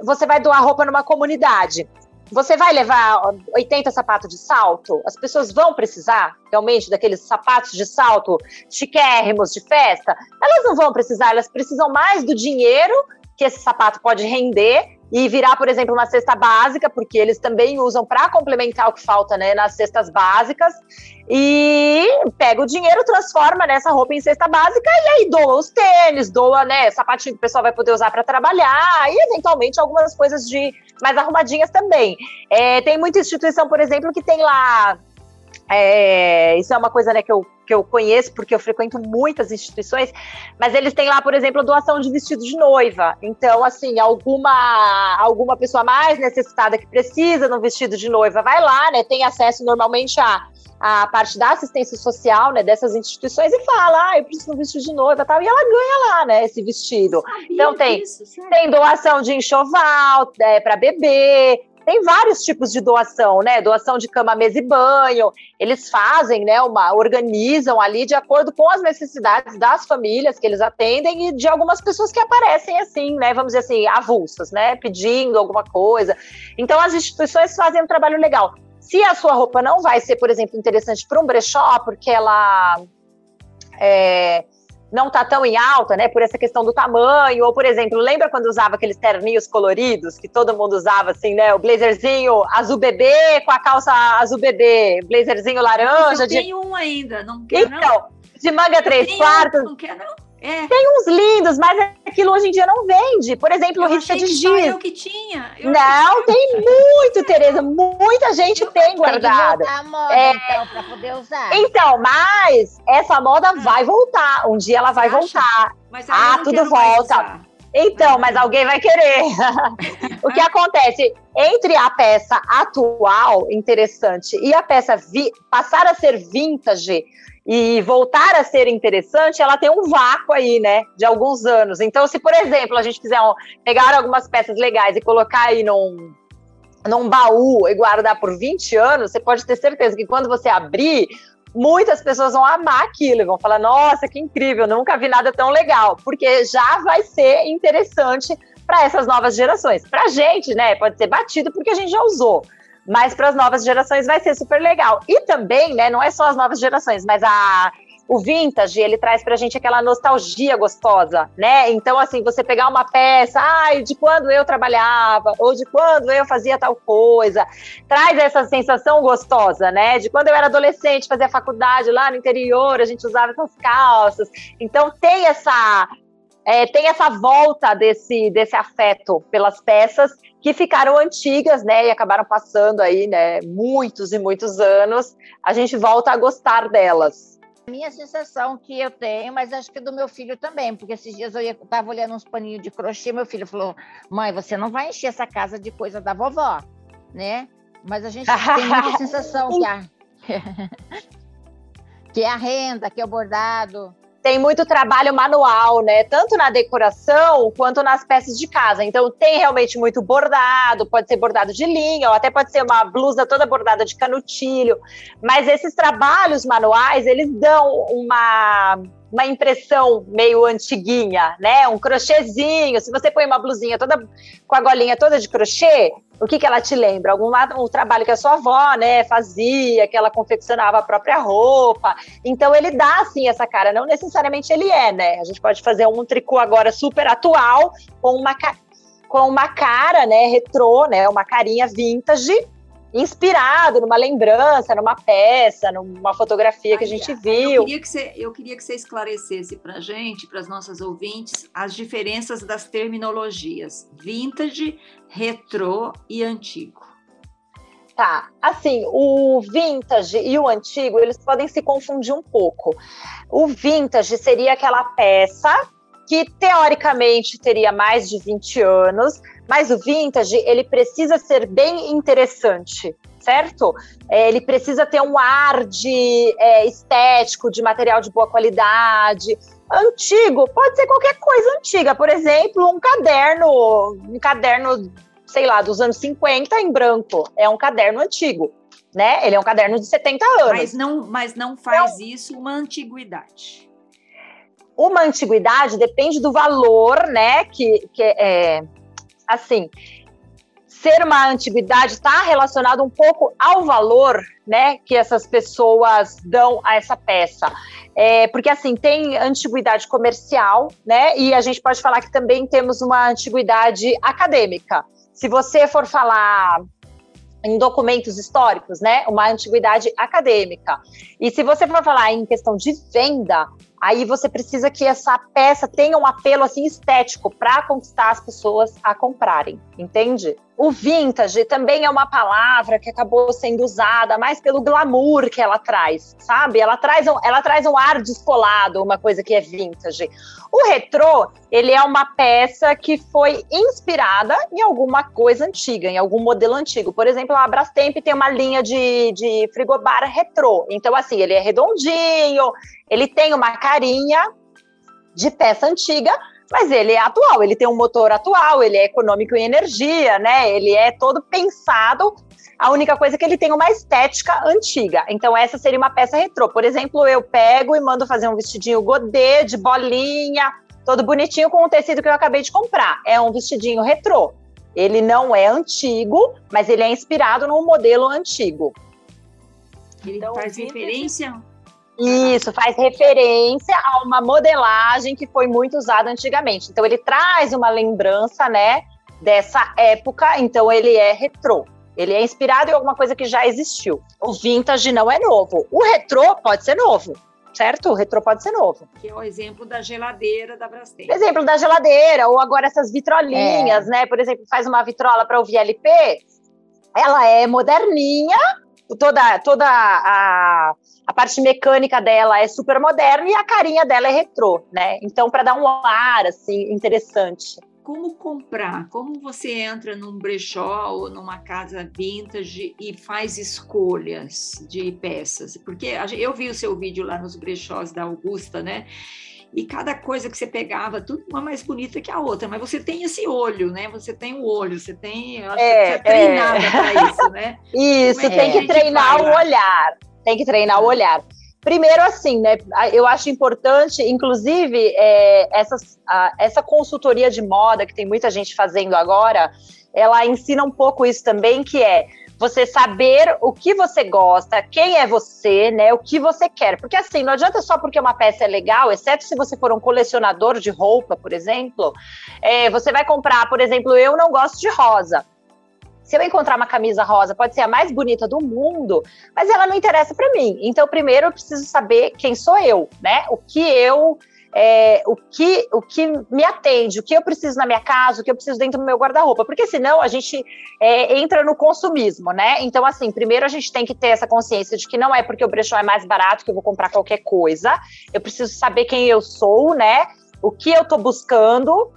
você vai doar roupa numa comunidade. Você vai levar 80 sapatos de salto? As pessoas vão precisar realmente daqueles sapatos de salto chiquérrimos de festa? Elas não vão precisar, elas precisam mais do dinheiro que esse sapato pode render e virar, por exemplo, uma cesta básica, porque eles também usam para complementar o que falta né, nas cestas básicas. E pega o dinheiro, transforma nessa roupa em cesta básica e aí doa os tênis, doa, né, sapatinho que o pessoal vai poder usar para trabalhar e eventualmente algumas coisas de mais arrumadinhas também. É, tem muita instituição, por exemplo, que tem lá é, isso é uma coisa né, que, eu, que eu conheço, porque eu frequento muitas instituições, mas eles têm lá, por exemplo, doação de vestido de noiva. Então, assim, alguma, alguma pessoa mais necessitada que precisa de um vestido de noiva vai lá, né? Tem acesso normalmente a a parte da assistência social, né, dessas instituições e fala, ah, eu preciso de um vestido de noiva tal, e ela ganha lá, né, esse vestido. Então tem, disso, tem doação de enxoval é, para bebê, tem vários tipos de doação, né? Doação de cama, mesa e banho. Eles fazem, né? Uma organizam ali de acordo com as necessidades das famílias que eles atendem e de algumas pessoas que aparecem assim, né? Vamos dizer assim, avulsas, né? Pedindo alguma coisa. Então as instituições fazem um trabalho legal. Se a sua roupa não vai ser, por exemplo, interessante para um brechó, porque ela é, não está tão em alta, né, por essa questão do tamanho, ou por exemplo, lembra quando usava aqueles terninhos coloridos que todo mundo usava assim, né, o blazerzinho azul bebê com a calça azul bebê, blazerzinho laranja. Eu tenho de... um ainda, não quero então, não. de manga três quartos. Um, não quer não? É. Tem uns lindos, mas aquilo hoje em dia não vende. Por exemplo, o risca de giz. eu que tinha. Eu não, que tem muito, Tereza. Muita gente eu tem guardado. Tem moda, é... então, para poder usar. Então, mas essa moda ah. vai voltar. Um dia ela vai voltar. Mas ah, tudo volta. Então, mas alguém vai querer. *laughs* o que acontece entre a peça atual, interessante, e a peça passar a ser vintage, e voltar a ser interessante, ela tem um vácuo aí, né, de alguns anos. Então, se, por exemplo, a gente quiser pegar algumas peças legais e colocar aí num, num baú e guardar por 20 anos, você pode ter certeza que quando você abrir, muitas pessoas vão amar aquilo vão falar: nossa, que incrível, nunca vi nada tão legal, porque já vai ser interessante para essas novas gerações. Para a gente, né, pode ser batido porque a gente já usou mas para as novas gerações vai ser super legal. E também, né, não é só as novas gerações, mas a o vintage, ele traz pra gente aquela nostalgia gostosa, né? Então, assim, você pegar uma peça, ai, de quando eu trabalhava, ou de quando eu fazia tal coisa, traz essa sensação gostosa, né? De quando eu era adolescente, fazia faculdade lá no interior, a gente usava essas calças. Então, tem essa é, tem essa volta desse, desse afeto pelas peças que ficaram antigas, né, e acabaram passando aí, né, muitos e muitos anos, a gente volta a gostar delas. A minha sensação que eu tenho, mas acho que do meu filho também, porque esses dias eu estava olhando uns paninhos de crochê, meu filho falou: mãe, você não vai encher essa casa de coisa da vovó, né? Mas a gente tem muita *laughs* sensação que a, *laughs* que é a renda, que é o bordado, tem muito trabalho manual, né? Tanto na decoração quanto nas peças de casa. Então tem realmente muito bordado, pode ser bordado de linha, ou até pode ser uma blusa toda bordada de canutilho. Mas esses trabalhos manuais, eles dão uma uma impressão meio antiguinha, né? Um crochêzinho. Se você põe uma blusinha toda com a golinha toda de crochê, o que, que ela te lembra? Algum um trabalho que a sua avó, né, fazia, que ela confeccionava a própria roupa. Então ele dá assim essa cara, não necessariamente ele é, né? A gente pode fazer um tricô agora super atual com uma com uma cara, né, retrô, né, uma carinha vintage, inspirado numa lembrança, numa peça, numa fotografia que a gente viu. Eu queria que você, eu queria que você esclarecesse para a gente, para as nossas ouvintes, as diferenças das terminologias vintage, retrô e antigo. Tá, assim, o vintage e o antigo, eles podem se confundir um pouco. O vintage seria aquela peça que teoricamente teria mais de 20 anos, mas o vintage, ele precisa ser bem interessante, certo? É, ele precisa ter um ar de é, estético, de material de boa qualidade. Antigo, pode ser qualquer coisa antiga, por exemplo, um caderno, um caderno sei lá, dos anos 50 em branco. É um caderno antigo, né? Ele é um caderno de 70 anos. Mas não, mas não faz então, isso uma antiguidade. Uma antiguidade depende do valor, né? Que, que é assim. Ser uma antiguidade está relacionado um pouco ao valor, né, que essas pessoas dão a essa peça. É, porque assim tem antiguidade comercial, né? E a gente pode falar que também temos uma antiguidade acadêmica. Se você for falar em documentos históricos, né, uma antiguidade acadêmica. E se você for falar em questão de venda, aí você precisa que essa peça tenha um apelo assim estético para conquistar as pessoas a comprarem, entende? O vintage também é uma palavra que acabou sendo usada mais pelo glamour que ela traz, sabe? Ela traz um, ela traz um ar descolado, uma coisa que é vintage. O retrô, ele é uma peça que foi inspirada em alguma coisa antiga, em algum modelo antigo. Por exemplo, a Brastemp tem uma linha de, de frigobar retrô. Então, assim, ele é redondinho, ele tem uma carinha de peça antiga, mas ele é atual, ele tem um motor atual, ele é econômico em energia, né? Ele é todo pensado. A única coisa é que ele tem uma estética antiga. Então, essa seria uma peça retrô. Por exemplo, eu pego e mando fazer um vestidinho godê, de bolinha, todo bonitinho com o tecido que eu acabei de comprar. É um vestidinho retrô. Ele não é antigo, mas ele é inspirado num modelo antigo. Ele então, faz referência isso, faz referência a uma modelagem que foi muito usada antigamente. Então, ele traz uma lembrança, né, dessa época, então ele é retrô. Ele é inspirado em alguma coisa que já existiu. O vintage não é novo. O retrô pode ser novo, certo? O retrô pode ser novo. Que é o exemplo da geladeira da Brastemp. Exemplo da geladeira, ou agora essas vitrolinhas, é. né? Por exemplo, faz uma vitrola para o VLP, ela é moderninha, toda, toda a, a parte mecânica dela é super moderna e a carinha dela é retrô, né? Então, para dar um ar assim interessante. Como comprar? Como você entra num brechó ou numa casa vintage e faz escolhas de peças? Porque eu vi o seu vídeo lá nos brechós da Augusta, né? e cada coisa que você pegava, tudo uma mais bonita que a outra, mas você tem esse olho, né? Você tem o olho, você tem, eu acho é, que você é treinada é. para isso, né? *laughs* Isso, é tem que treinar o olhar, tem que treinar o olhar. Primeiro, assim, né? Eu acho importante, inclusive, é, essas, a, essa consultoria de moda que tem muita gente fazendo agora, ela ensina um pouco isso também, que é você saber o que você gosta, quem é você, né? O que você quer. Porque assim, não adianta só porque uma peça é legal, exceto se você for um colecionador de roupa, por exemplo. É, você vai comprar, por exemplo, eu não gosto de rosa. Se eu encontrar uma camisa rosa, pode ser a mais bonita do mundo, mas ela não interessa para mim. Então, primeiro eu preciso saber quem sou eu, né? O que eu é, o, que, o que me atende, o que eu preciso na minha casa, o que eu preciso dentro do meu guarda-roupa, porque senão a gente é, entra no consumismo, né? Então, assim, primeiro a gente tem que ter essa consciência de que não é porque o brechó é mais barato que eu vou comprar qualquer coisa, eu preciso saber quem eu sou, né? O que eu tô buscando,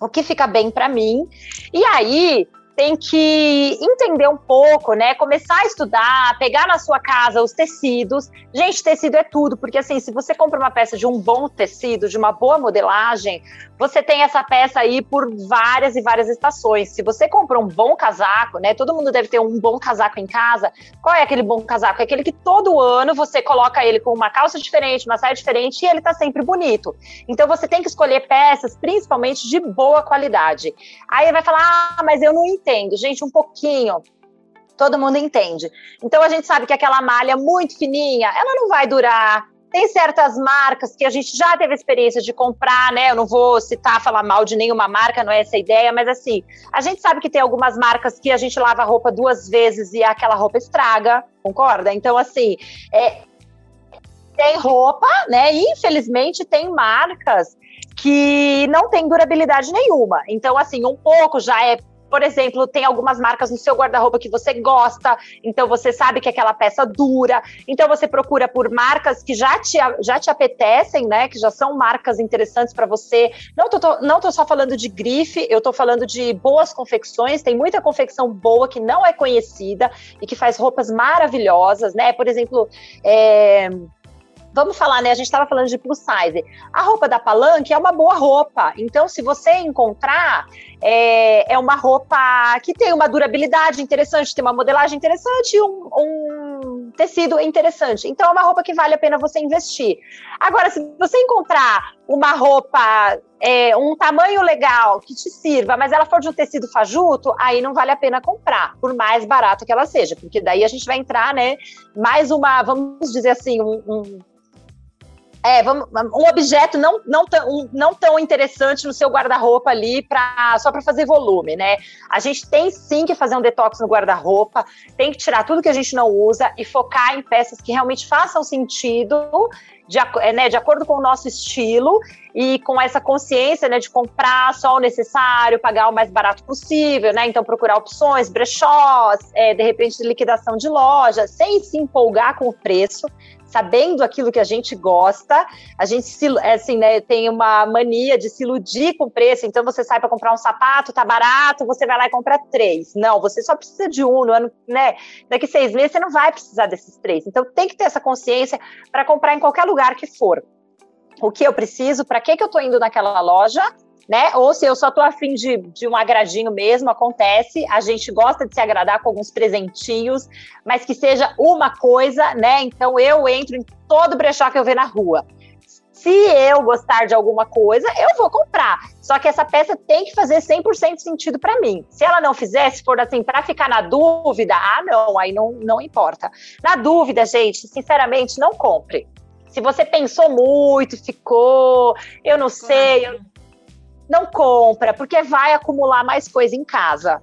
o que fica bem para mim. E aí, tem que entender um pouco, né? Começar a estudar, pegar na sua casa os tecidos. Gente, tecido é tudo, porque assim, se você compra uma peça de um bom tecido, de uma boa modelagem, você tem essa peça aí por várias e várias estações. Se você compra um bom casaco, né? Todo mundo deve ter um bom casaco em casa. Qual é aquele bom casaco? É aquele que todo ano você coloca ele com uma calça diferente, uma saia diferente e ele tá sempre bonito. Então você tem que escolher peças, principalmente de boa qualidade. Aí vai falar: "Ah, mas eu não entendo". Gente, um pouquinho todo mundo entende. Então a gente sabe que aquela malha muito fininha, ela não vai durar tem certas marcas que a gente já teve experiência de comprar, né? Eu não vou citar, falar mal de nenhuma marca, não é essa a ideia, mas assim, a gente sabe que tem algumas marcas que a gente lava a roupa duas vezes e aquela roupa estraga, concorda? Então, assim, é, tem roupa, né? Infelizmente, tem marcas que não tem durabilidade nenhuma. Então, assim, um pouco já é por exemplo, tem algumas marcas no seu guarda-roupa que você gosta, então você sabe que aquela peça dura. Então você procura por marcas que já te, já te apetecem, né? Que já são marcas interessantes para você. Não tô, não tô só falando de grife, eu tô falando de boas confecções. Tem muita confecção boa que não é conhecida e que faz roupas maravilhosas, né? Por exemplo, é vamos falar, né? A gente estava falando de plus size. A roupa da Palanque é uma boa roupa. Então, se você encontrar, é, é uma roupa que tem uma durabilidade interessante, tem uma modelagem interessante e um, um tecido interessante. Então, é uma roupa que vale a pena você investir. Agora, se você encontrar uma roupa, é, um tamanho legal que te sirva, mas ela for de um tecido fajuto, aí não vale a pena comprar, por mais barato que ela seja, porque daí a gente vai entrar, né? Mais uma, vamos dizer assim, um, um é, vamos, um objeto não, não, tão, não tão interessante no seu guarda-roupa ali pra, só para fazer volume, né? A gente tem sim que fazer um detox no guarda-roupa, tem que tirar tudo que a gente não usa e focar em peças que realmente façam sentido de, é, né, de acordo com o nosso estilo e com essa consciência né, de comprar só o necessário, pagar o mais barato possível, né? Então procurar opções, brechós, é, de repente liquidação de loja, sem se empolgar com o preço, sabendo aquilo que a gente gosta, a gente se, é assim, né, tem uma mania de se iludir com preço, então você sai para comprar um sapato, tá barato, você vai lá e compra três. Não, você só precisa de um, no ano, né? Daqui seis meses você não vai precisar desses três. Então tem que ter essa consciência para comprar em qualquer lugar que for. O que eu preciso, para que, que eu estou indo naquela loja, né? Ou se eu só tô afim de, de um agradinho mesmo, acontece. A gente gosta de se agradar com alguns presentinhos, mas que seja uma coisa, né? Então eu entro em todo brechó que eu ver na rua. Se eu gostar de alguma coisa, eu vou comprar. Só que essa peça tem que fazer 100% sentido para mim. Se ela não fizer, se for assim, para ficar na dúvida, ah, não, aí não, não importa. Na dúvida, gente, sinceramente, não compre. Se você pensou muito, ficou, eu não sei, eu não compra, porque vai acumular mais coisa em casa.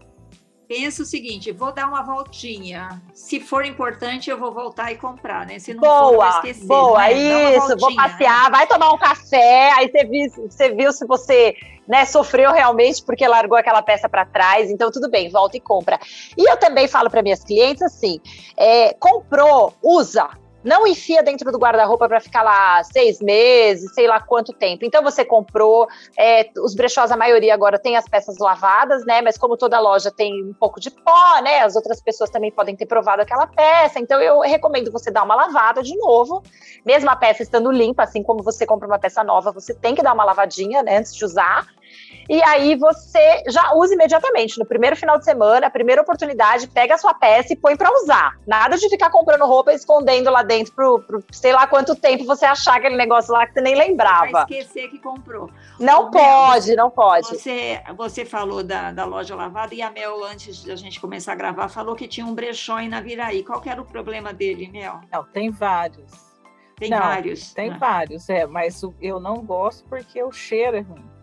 Pensa o seguinte, vou dar uma voltinha. Se for importante, eu vou voltar e comprar, né? Se não boa, for, eu vou esquecer. Boa, né? isso, vou passear, vai tomar um café, aí você viu, você viu se você né, sofreu realmente porque largou aquela peça para trás, então tudo bem, volta e compra. E eu também falo para minhas clientes assim: é, comprou, usa, não enfia dentro do guarda-roupa para ficar lá seis meses, sei lá quanto tempo. Então você comprou, é, os brechós, a maioria agora tem as peças lavadas, né? Mas como toda loja tem um pouco de pó, né? As outras pessoas também podem ter provado aquela peça. Então eu recomendo você dar uma lavada de novo, mesmo a peça estando limpa, assim como você compra uma peça nova, você tem que dar uma lavadinha né, antes de usar. E aí você já usa imediatamente. No primeiro final de semana, a primeira oportunidade, pega a sua peça e põe para usar. Nada de ficar comprando roupa e escondendo lá dentro pro, pro, sei lá quanto tempo você achar aquele negócio lá que você nem lembrava. Vai esquecer que comprou. Não Ô, pode, Mel, não pode. Você, você falou da, da loja lavada e a Mel, antes de a gente começar a gravar, falou que tinha um brechó em Naviraí. Qual que era o problema dele, Mel? Não, tem vários. Tem não, vários. Tem né? vários, é, mas eu não gosto porque o cheiro é ruim.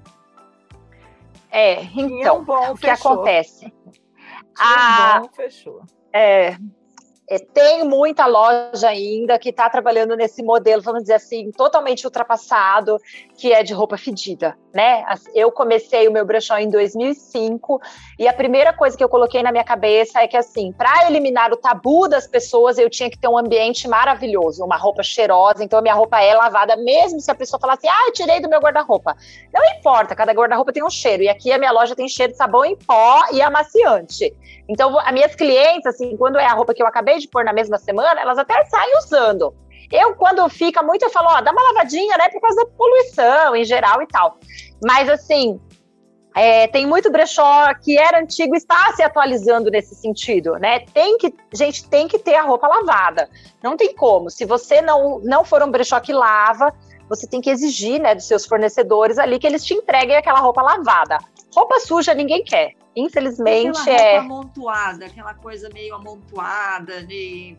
É, então, bom, o que fechou. acontece? a, bom, fechou. É, é, tem muita loja ainda que está trabalhando nesse modelo, vamos dizer assim, totalmente ultrapassado, que é de roupa fedida, né? Eu comecei o meu brechó em 2005 e a primeira coisa que eu coloquei na minha cabeça é que, assim, para eliminar o tabu das pessoas, eu tinha que ter um ambiente maravilhoso, uma roupa cheirosa. Então, a minha roupa é lavada, mesmo se a pessoa falasse, ah, eu tirei do meu guarda-roupa. Não importa, cada guarda-roupa tem um cheiro. E aqui a minha loja tem cheiro de sabão em pó e amaciante. Então, as minhas clientes, assim, quando é a roupa que eu acabei de pôr na mesma semana, elas até saem usando. Eu, quando fica muito, eu falo, ó, dá uma lavadinha, né, por causa da poluição em geral e tal. Mas, assim, é, tem muito brechó que era antigo e está se atualizando nesse sentido, né? Tem que, gente, tem que ter a roupa lavada. Não tem como. Se você não, não for um brechó que lava, você tem que exigir, né, dos seus fornecedores ali que eles te entreguem aquela roupa lavada. Roupa suja ninguém quer. Infelizmente aquela é. amontoada, aquela coisa meio amontoada de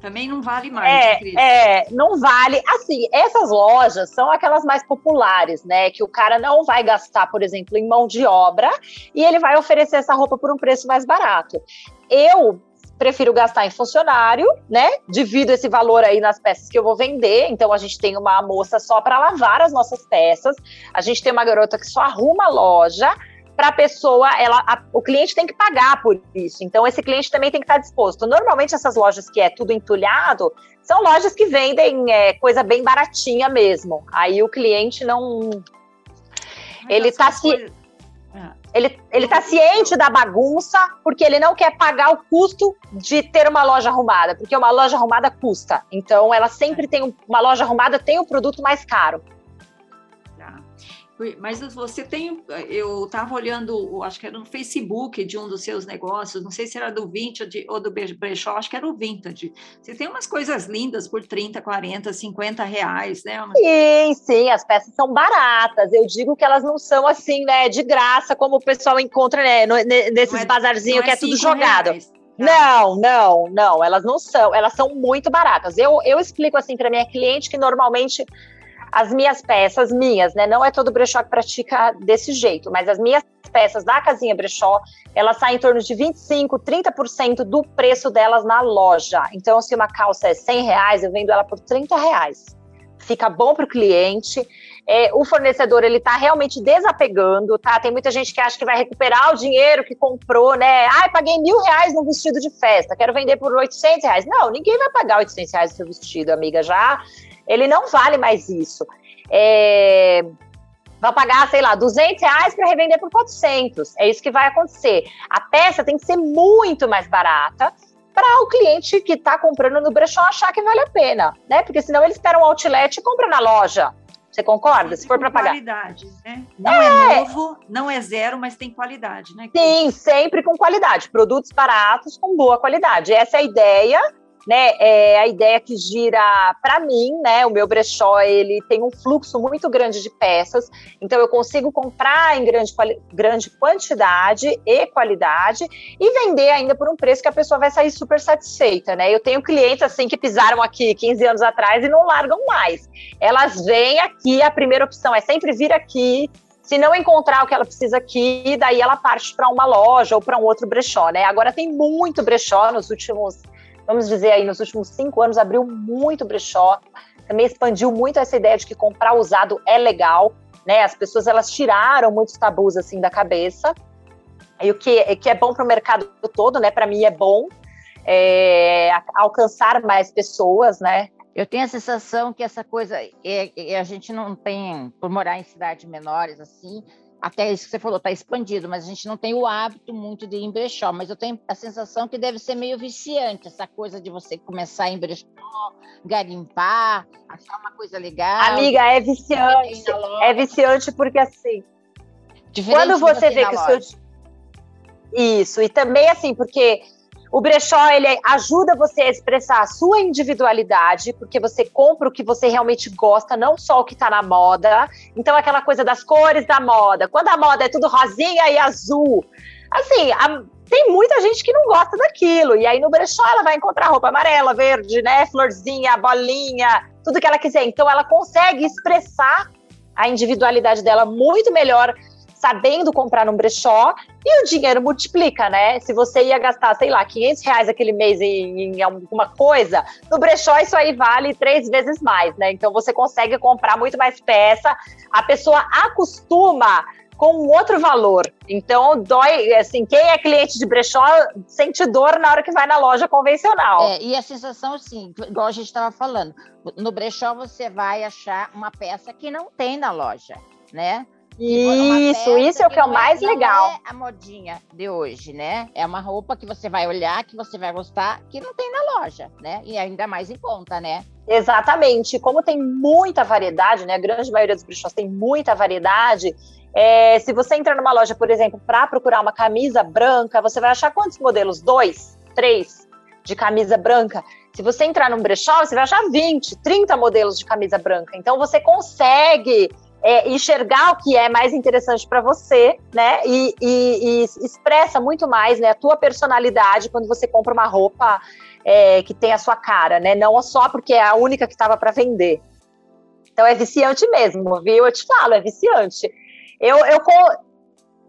também não vale mais. É, é, não vale. Assim, essas lojas são aquelas mais populares, né? Que o cara não vai gastar, por exemplo, em mão de obra e ele vai oferecer essa roupa por um preço mais barato. Eu prefiro gastar em funcionário, né? Divido esse valor aí nas peças que eu vou vender. Então a gente tem uma moça só para lavar as nossas peças. A gente tem uma garota que só arruma a loja para a pessoa, ela, a, o cliente tem que pagar por isso. Então, esse cliente também tem que estar disposto. Normalmente, essas lojas que é tudo entulhado, são lojas que vendem é, coisa bem baratinha mesmo. Aí o cliente não. Ele está se. Ah. Ele, ele tá ciente da bagunça, porque ele não quer pagar o custo de ter uma loja arrumada, porque uma loja arrumada custa. Então, ela sempre é. tem uma loja arrumada tem o produto mais caro. Mas você tem, eu estava olhando, acho que era no Facebook de um dos seus negócios, não sei se era do Vintage ou do Brechó, acho que era o Vintage. Você tem umas coisas lindas por 30, 40, 50 reais, né? Sim, sim, as peças são baratas. Eu digo que elas não são assim, né, de graça, como o pessoal encontra, né, nesses é, bazarzinhos que é, é tudo jogado. Reais. Tá. Não, não, não, elas não são, elas são muito baratas. Eu, eu explico assim para minha cliente que normalmente as minhas peças, minhas, né? Não é todo brechó que pratica desse jeito, mas as minhas peças da casinha brechó, elas saem em torno de 25, 30% do preço delas na loja. Então, se uma calça é 100 reais, eu vendo ela por 30 reais. Fica bom para o cliente. É, o fornecedor ele está realmente desapegando, tá? Tem muita gente que acha que vai recuperar o dinheiro que comprou, né? Ah, paguei mil reais no vestido de festa, quero vender por 800 reais. Não, ninguém vai pagar 800 reais no seu vestido, amiga. Já ele não vale mais isso. É, vai pagar, sei lá, 200 reais para revender por 400. É isso que vai acontecer. A peça tem que ser muito mais barata para o cliente que está comprando no brechó achar que vale a pena, né? Porque senão ele espera um outlet e compra na loja. Você concorda? Se for para pagar. qualidade, né? Não é. é. novo, não é zero, mas tem qualidade, né? Sim, sempre com qualidade. Produtos baratos com boa qualidade. Essa é a ideia né? É a ideia que gira para mim, né? O meu brechó ele tem um fluxo muito grande de peças, então eu consigo comprar em grande, grande quantidade e qualidade e vender ainda por um preço que a pessoa vai sair super satisfeita, né? Eu tenho clientes assim que pisaram aqui 15 anos atrás e não largam mais. Elas vêm aqui, a primeira opção é sempre vir aqui, se não encontrar o que ela precisa aqui, daí ela parte para uma loja ou para um outro brechó, né? Agora tem muito brechó nos últimos vamos dizer aí, nos últimos cinco anos abriu muito brechó, também expandiu muito essa ideia de que comprar usado é legal, né? As pessoas elas tiraram muitos tabus assim da cabeça. E o que, que é bom para o mercado todo, né? Para mim é bom é, alcançar mais pessoas, né? Eu tenho a sensação que essa coisa, é, é, a gente não tem, por morar em cidades menores assim, até isso que você falou, está expandido, mas a gente não tem o hábito muito de ir em brechó. Mas eu tenho a sensação que deve ser meio viciante essa coisa de você começar em brechó, garimpar, achar uma coisa legal. Amiga, é viciante. É viciante porque assim. Quando você vê que o seu. Isso, e também assim, porque o brechó ele ajuda você a expressar a sua individualidade, porque você compra o que você realmente gosta, não só o que está na moda. Então, aquela coisa das cores da moda. Quando a moda é tudo rosinha e azul, assim, a, tem muita gente que não gosta daquilo. E aí no brechó ela vai encontrar roupa amarela, verde, né, florzinha, bolinha, tudo que ela quiser. Então, ela consegue expressar a individualidade dela muito melhor sabendo comprar num brechó e o dinheiro multiplica, né? Se você ia gastar, sei lá, 500 reais aquele mês em, em alguma coisa, no brechó isso aí vale três vezes mais, né? Então você consegue comprar muito mais peça, a pessoa acostuma com um outro valor. Então, dói, assim, quem é cliente de brechó sente dor na hora que vai na loja convencional. É, e a sensação, assim, igual a gente estava falando, no brechó você vai achar uma peça que não tem na loja, né? Isso, isso é o que é o mais legal. é a modinha de hoje, né? É uma roupa que você vai olhar, que você vai gostar, que não tem na loja, né? E ainda mais em conta, né? Exatamente. Como tem muita variedade, né? A grande maioria dos brechós tem muita variedade. É, se você entrar numa loja, por exemplo, para procurar uma camisa branca, você vai achar quantos modelos? Dois, três de camisa branca. Se você entrar num brechó, você vai achar 20, 30 modelos de camisa branca. Então você consegue é, enxergar o que é mais interessante para você, né? E, e, e, expressa muito mais né, a tua personalidade quando você compra uma roupa é, que tem a sua cara, né? Não só porque é a única que estava para vender. Então é viciante mesmo, viu? Eu te falo, é viciante. Eu, eu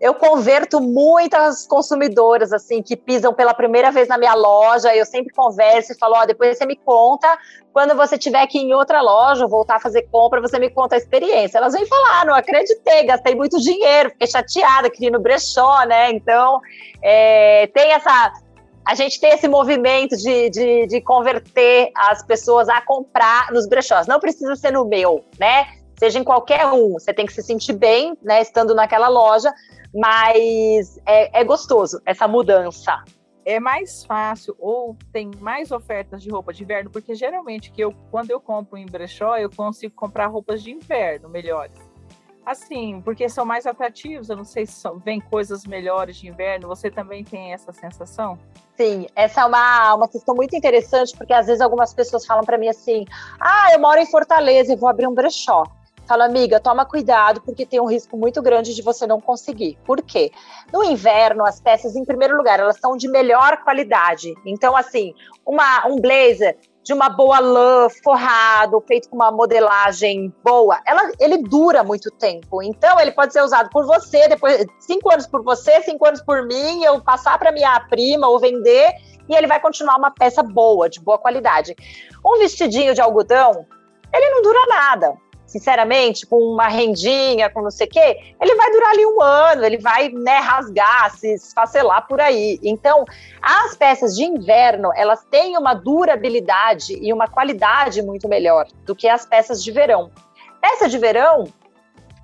eu converto muitas consumidoras assim que pisam pela primeira vez na minha loja. Eu sempre converso e falo: ó, depois você me conta quando você tiver aqui em outra loja, voltar a fazer compra, você me conta a experiência. Elas vêm falar: não acreditei, gastei muito dinheiro, fiquei chateada, queria no brechó, né? Então é, tem essa. A gente tem esse movimento de, de, de converter as pessoas a comprar nos brechós. Não precisa ser no meu, né? Seja em qualquer um, você tem que se sentir bem, né, estando naquela loja, mas é, é gostoso essa mudança. É mais fácil ou tem mais ofertas de roupa de inverno, porque geralmente que eu, quando eu compro em brechó, eu consigo comprar roupas de inverno melhores. Assim, porque são mais atrativos, eu não sei se são, vem coisas melhores de inverno, você também tem essa sensação? Sim, essa é uma, uma questão muito interessante, porque às vezes algumas pessoas falam para mim assim: ah, eu moro em Fortaleza e vou abrir um brechó. Fala, amiga, toma cuidado, porque tem um risco muito grande de você não conseguir. Por quê? No inverno, as peças, em primeiro lugar, elas são de melhor qualidade. Então, assim, uma, um blazer de uma boa lã, forrado, feito com uma modelagem boa, ela, ele dura muito tempo. Então, ele pode ser usado por você, depois cinco anos por você, cinco anos por mim, eu passar para minha prima ou vender, e ele vai continuar uma peça boa, de boa qualidade. Um vestidinho de algodão, ele não dura nada sinceramente, com uma rendinha, com não sei o quê, ele vai durar ali um ano, ele vai né, rasgar, se esfacelar por aí. Então, as peças de inverno, elas têm uma durabilidade e uma qualidade muito melhor do que as peças de verão. Peça de verão,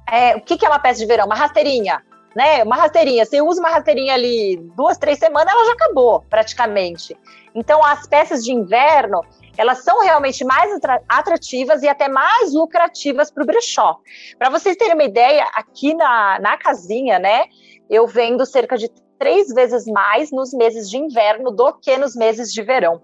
é, o que, que é uma peça de verão? Uma rasteirinha, né? Uma rasteirinha. Você usa uma rasteirinha ali duas, três semanas, ela já acabou, praticamente. Então, as peças de inverno, elas são realmente mais atrativas e até mais lucrativas para o brechó. Para vocês terem uma ideia, aqui na, na casinha, né, eu vendo cerca de três vezes mais nos meses de inverno do que nos meses de verão.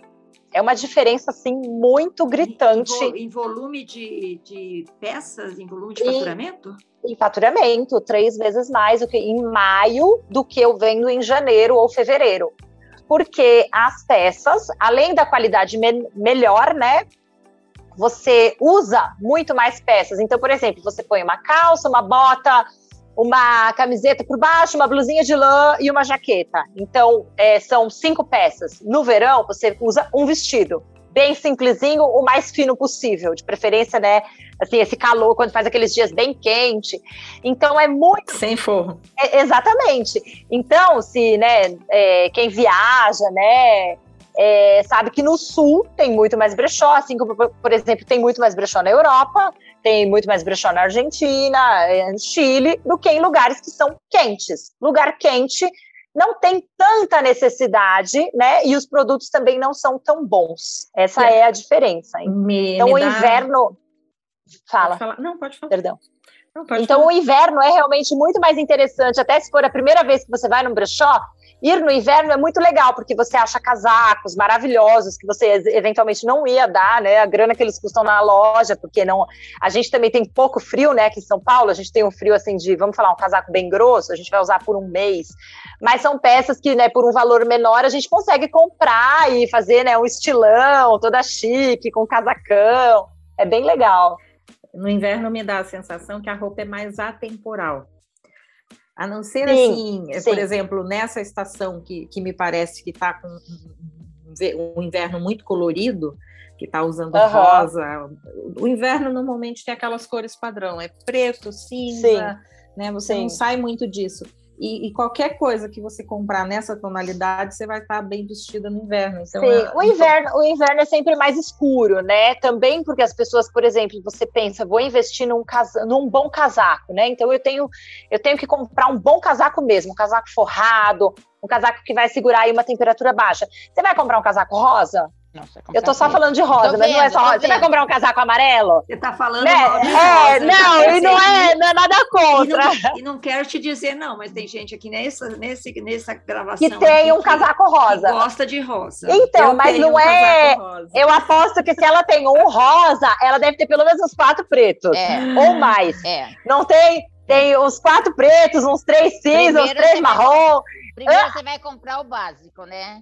É uma diferença, assim, muito gritante. Em, volume de, de peças, em volume de faturamento? Em, em faturamento, três vezes mais do que em maio do que eu vendo em janeiro ou fevereiro porque as peças, além da qualidade me melhor, né? Você usa muito mais peças. Então, por exemplo, você põe uma calça, uma bota, uma camiseta por baixo, uma blusinha de lã e uma jaqueta. Então, é, são cinco peças. No verão, você usa um vestido bem simplesinho, o mais fino possível, de preferência, né? Assim, esse calor, quando faz aqueles dias bem quente. Então, é muito. Sem forro. É, exatamente. Então, se, né, é, quem viaja, né, é, sabe que no sul tem muito mais brechó, assim como, por exemplo, tem muito mais brechó na Europa, tem muito mais brechó na Argentina, é, no Chile, do que em lugares que são quentes. Lugar quente não tem tanta necessidade, né? E os produtos também não são tão bons. Essa é, é a diferença. Me, então, me o dá... inverno. Fala. Não, pode falar. Perdão. Não, então, falar. o inverno é realmente muito mais interessante, até se for a primeira vez que você vai num brechó, Ir no inverno é muito legal, porque você acha casacos maravilhosos que você eventualmente não ia dar, né? A grana que eles custam na loja, porque não. A gente também tem pouco frio, né? Aqui em São Paulo, a gente tem um frio assim de, vamos falar, um casaco bem grosso, a gente vai usar por um mês. Mas são peças que, né, por um valor menor, a gente consegue comprar e fazer, né, um estilão, toda chique, com casacão. É bem legal. No inverno me dá a sensação que a roupa é mais atemporal. A não ser sim, assim, sim. por exemplo, nessa estação que, que me parece que está com um, um, inverno muito colorido, que está usando uhum. rosa. O inverno normalmente tem aquelas cores padrão, é preto, cinza, sim. né? Você não sai muito disso. E, e, qualquer coisa que você comprar nessa tonalidade, você vai estar bem vestida no inverno. Então, Sim, é, o, inverno, o inverno é sempre mais escuro, né? Também porque as pessoas, por exemplo, você pensa, vou investir num, casa, num bom casaco, né? Então eu tenho, eu tenho que comprar um bom casaco mesmo, um casaco forrado, um casaco que vai segurar aí uma temperatura baixa. Você vai comprar um casaco rosa? Eu tô só falando de rosa, mas não é só rosa. Você vai comprar um casaco amarelo? Você tá falando né? mal de rosa. É, não, e não é, não é nada contra. E não, e não, quero te dizer não, mas tem gente aqui nessa, nesse, nessa gravação que tem um casaco rosa. Que gosta de rosa. Então, eu mas não um é. Eu aposto que se ela tem um rosa, ela deve ter pelo menos uns quatro pretos. É. Ou mais. É. Não tem? Tem uns quatro pretos, uns três cinzas, uns três marrom. Primeiro você vai comprar o básico, né?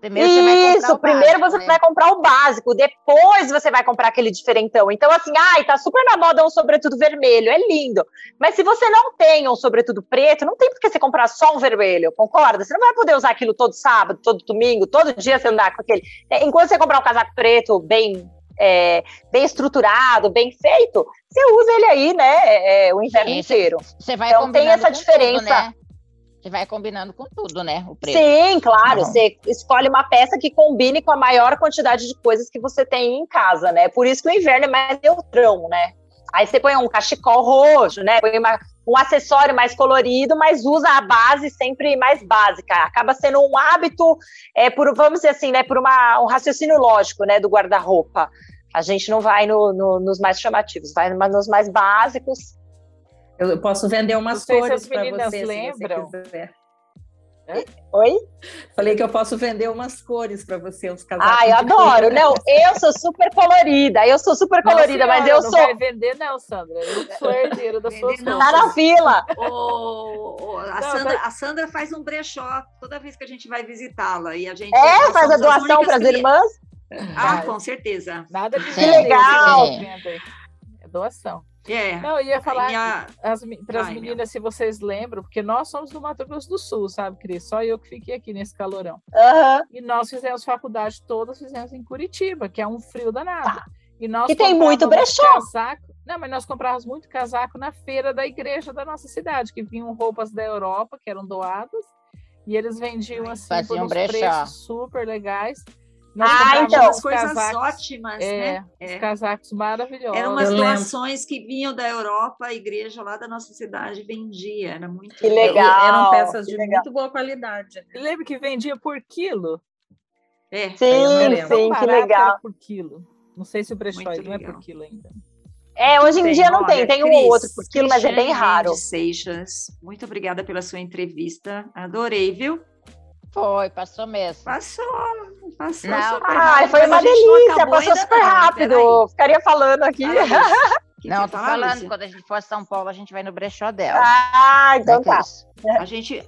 Primeiro Isso, você primeiro básico, você né? vai comprar o básico, depois você vai comprar aquele diferentão. Então, assim, ai, tá super na moda um sobretudo vermelho, é lindo. Mas se você não tem um sobretudo preto, não tem por que você comprar só um vermelho, concorda? Você não vai poder usar aquilo todo sábado, todo domingo, todo dia você andar com aquele. É, enquanto você comprar um casaco preto bem é, bem estruturado, bem feito, você usa ele aí, né, é, é o inverno inteiro. Você vai então tem essa diferença. Tudo, né? Você vai combinando com tudo, né? O preço. Sim, claro. Você escolhe uma peça que combine com a maior quantidade de coisas que você tem em casa, né? Por isso que o inverno é mais neutrão, né? Aí você põe um cachecol roxo, né? Põe uma, um acessório mais colorido, mas usa a base sempre mais básica. Acaba sendo um hábito, é, por, vamos dizer assim, né? Por uma, um raciocínio lógico, né? Do guarda-roupa. A gente não vai no, no, nos mais chamativos, vai nos mais básicos eu posso vender umas cores para você, lembram. se você quiser. Oi? Falei que eu posso vender umas cores para você, uns casacos. Ah, eu adoro. Não, *laughs* eu sou super colorida. Eu sou super colorida, mas eu não sou. Não vai vender, não, Sandra. Eu sou herdeira da sua Tá na fila. Oh, oh, a, não, Sandra, a Sandra faz um brechó toda vez que a gente vai visitá-la. E a gente. É, faz a doação para as irmãs? Ah, com certeza. Nada de Que legal. É doação. É. Não, eu ia falar minha... para as meninas, se vocês lembram, porque nós somos do Mato Grosso do Sul, sabe, Cris? Só eu que fiquei aqui nesse calorão. Uhum. E nós fizemos faculdade, todas fizemos em Curitiba, que é um frio danado. Tá. E, nós e tem muito brechó. Casaco, não, mas nós comprávamos muito casaco na feira da igreja da nossa cidade, que vinham roupas da Europa, que eram doadas, e eles vendiam assim Faziam por uns brechó. preços super legais. Nós ah, então. As coisas casacos, ótimas, é, né? É. Os casacos maravilhosos. Eram umas doações que vinham da Europa, a igreja lá da nossa cidade vendia. Era muito que legal. Eram peças de legal. muito boa qualidade. Lembra que vendia por quilo? É, sim, sim, que legal. Por quilo. Não sei se o brechó não é por quilo ainda. É, hoje em tem, dia não olha, tem, tem um ou outro por quilo, mas é bem raro. Seixas, muito obrigada pela sua entrevista. Adorei, viu? Foi, passou mesmo. Passou, passou. Não, super Ai, foi uma delícia, passou super rápido. Ficaria falando aqui. Que não, que tô falando, Lúcia? quando a gente for a São Paulo, a gente vai no brechó dela. Ah, então tá. A gente,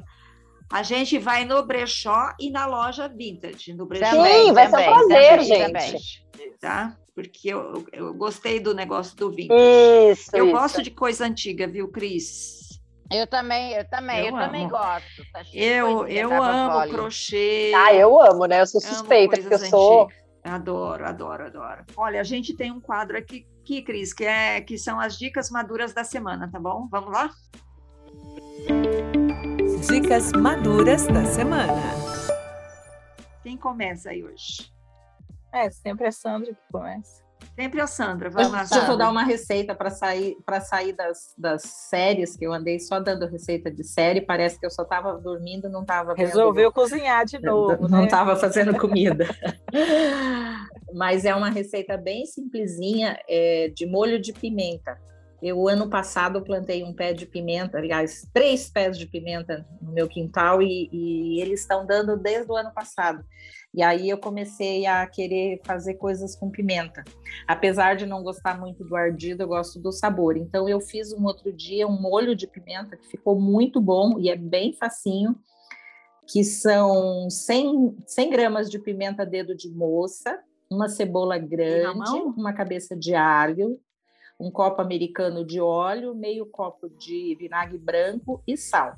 a gente vai no brechó e na loja vintage. No brechó. Também, Sim, vai também, ser um prazer, também, gente. Também. Tá? Porque eu, eu gostei do negócio do vintage. Isso, eu isso. gosto de coisa antiga, viu, Cris? Eu também, eu também, eu, eu também gosto. Tá eu eu amo crochê. Ah, eu amo, né? Eu sou suspeita, porque eu sou. Adoro, adoro, adoro. Olha, a gente tem um quadro aqui, aqui, Cris, que, é, que são as dicas maduras da semana, tá bom? Vamos lá? Dicas maduras da semana. Quem começa aí hoje? É, sempre é Sandra que começa. Sempre a Sandra. Vai lá, Sandra. Eu vou dar uma receita para sair para sair das, das séries, que eu andei só dando receita de série. Parece que eu só estava dormindo, não estava. Resolveu cozinhar de novo. Não estava né? fazendo *laughs* comida. Mas é uma receita bem simplesinha é, de molho de pimenta. Eu, ano passado, plantei um pé de pimenta, aliás, três pés de pimenta no meu quintal e, e eles estão dando desde o ano passado. E aí eu comecei a querer fazer coisas com pimenta. Apesar de não gostar muito do ardido, eu gosto do sabor. Então eu fiz um outro dia um molho de pimenta que ficou muito bom e é bem facinho, que são 100, 100 gramas de pimenta dedo de moça, uma cebola grande, uma cabeça de alho, um copo americano de óleo, meio copo de vinagre branco e sal.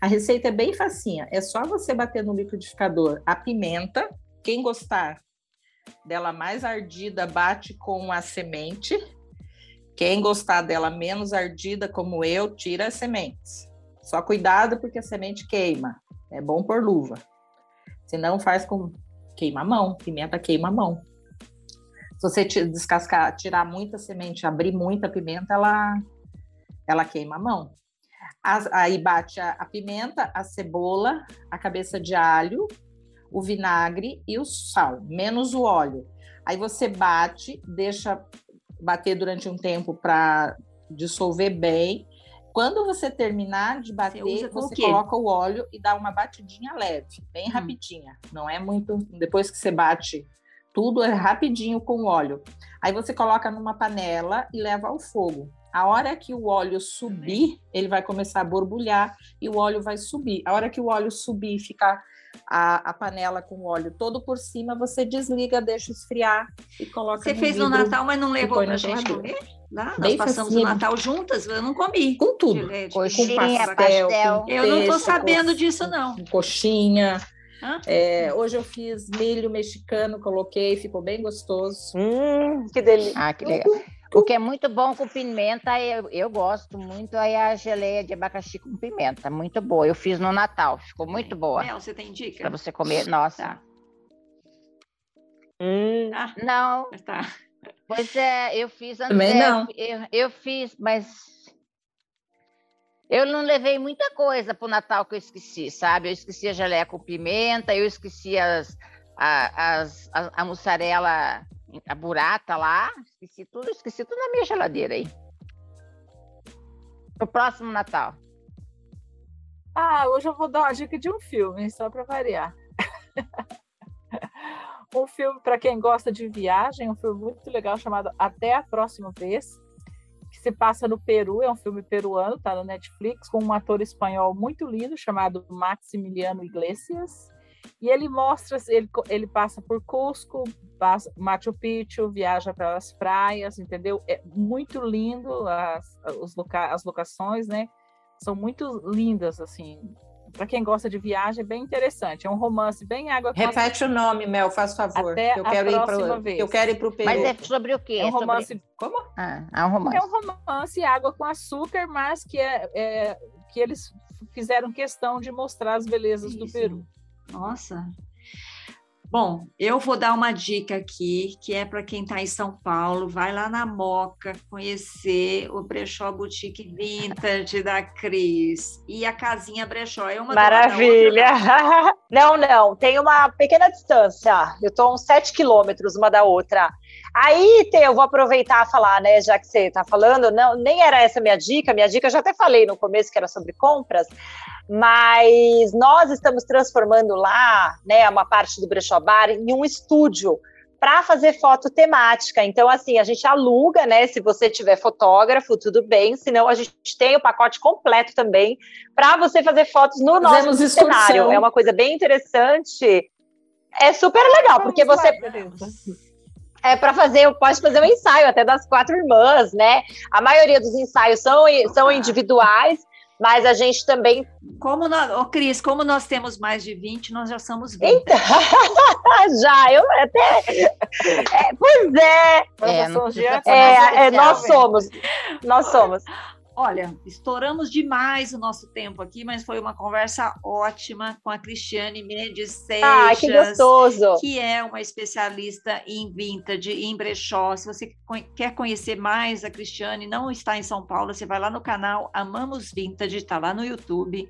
A receita é bem facinha, é só você bater no liquidificador a pimenta, quem gostar dela mais ardida, bate com a semente. Quem gostar dela menos ardida, como eu, tira as sementes. Só cuidado porque a semente queima. É bom pôr luva. Senão faz com queima a mão, pimenta queima a mão. Se você descascar, tirar muita semente, abrir muita pimenta, ela ela queima a mão. As, aí bate a, a, pimenta, a cebola, a cabeça de alho, o vinagre e o sal, menos o óleo. Aí você bate, deixa bater durante um tempo para dissolver bem. Quando você terminar de bater, você, você coloca o óleo e dá uma batidinha leve, bem hum. rapidinha. Não é muito. Depois que você bate tudo, é rapidinho com o óleo. Aí você coloca numa panela e leva ao fogo. A hora que o óleo subir, ele vai começar a borbulhar e o óleo vai subir. A hora que o óleo subir e ficar a, a, panela com óleo todo por cima, você desliga, deixa esfriar e coloca Você no fez no Natal, mas não levou para a gente comer? Lá, nós passamos o Natal juntas, eu não comi. Com tudo. Coxinha, com pastel. pastel. eu não estou sabendo disso, não. Coxinha. É, hoje eu fiz milho mexicano, coloquei, ficou bem gostoso. Hum, que delícia. Ah, que legal. *laughs* O que é muito bom com pimenta, eu, eu gosto muito, é a geleia de abacaxi com pimenta. Muito boa. Eu fiz no Natal, ficou muito boa. Mel, você tem dica? Para você comer. Nossa. Tá. Hum. Ah, não. Tá. Pois é, eu fiz antes. Também não. Eu, eu fiz, mas eu não levei muita coisa para o Natal que eu esqueci, sabe? Eu esqueci a geleia com pimenta, eu esqueci as, a, as, a, a mussarela a burata lá, esqueci tudo, esqueci tudo na minha geladeira aí. O próximo Natal. Ah, hoje eu vou dar uma dica de um filme, só para variar. *laughs* um filme para quem gosta de viagem, um filme muito legal chamado Até a Próxima Vez, se passa no Peru, é um filme peruano, tá no Netflix, com um ator espanhol muito lindo chamado Maximiliano Iglesias. E ele mostra, ele, ele passa por Cusco, passa, Machu Picchu, viaja pelas praias, entendeu? É muito lindo as, os loca, as locações, né? São muito lindas, assim. Para quem gosta de viagem, é bem interessante. É um romance bem água Repete o nome, Mel, faz favor. Até eu quero ir para Eu quero ir para o Peru. Mas é sobre o quê? É um romance. Sobre... Como? Ah, é um romance. É um romance água com açúcar, mas que é, é que eles fizeram questão de mostrar as belezas Isso. do Peru. Nossa. Bom, eu vou dar uma dica aqui, que é para quem está em São Paulo, vai lá na Moca conhecer o Brechó Boutique Vintage da Cris. E a casinha Brechó é uma Maravilha! *laughs* não, não, tem uma pequena distância. Eu estou uns 7 quilômetros uma da outra. Aí, Tê, eu vou aproveitar a falar, né, já que você está falando, não, nem era essa minha dica, minha dica eu já até falei no começo que era sobre compras, mas nós estamos transformando lá, né, uma parte do Brechó Bar em um estúdio para fazer foto temática. Então, assim, a gente aluga, né? Se você tiver fotógrafo, tudo bem. Senão, a gente tem o pacote completo também para você fazer fotos no Fazemos nosso cenário. É uma coisa bem interessante. É super legal, porque você é para fazer, pode fazer um ensaio até das quatro irmãs, né? A maioria dos ensaios são, são individuais, mas a gente também. Como nós, oh, Cris, como nós temos mais de 20, nós já somos 20. Então, *laughs* já, eu até. É, pois é. É, é, é nós somos. Nós somos. Olha, estouramos demais o nosso tempo aqui, mas foi uma conversa ótima com a Cristiane Mendes Seixas, ah, que gostoso. que é uma especialista em vintage, em brechó. Se você quer conhecer mais a Cristiane, não está em São Paulo, você vai lá no canal Amamos Vintage, está lá no YouTube.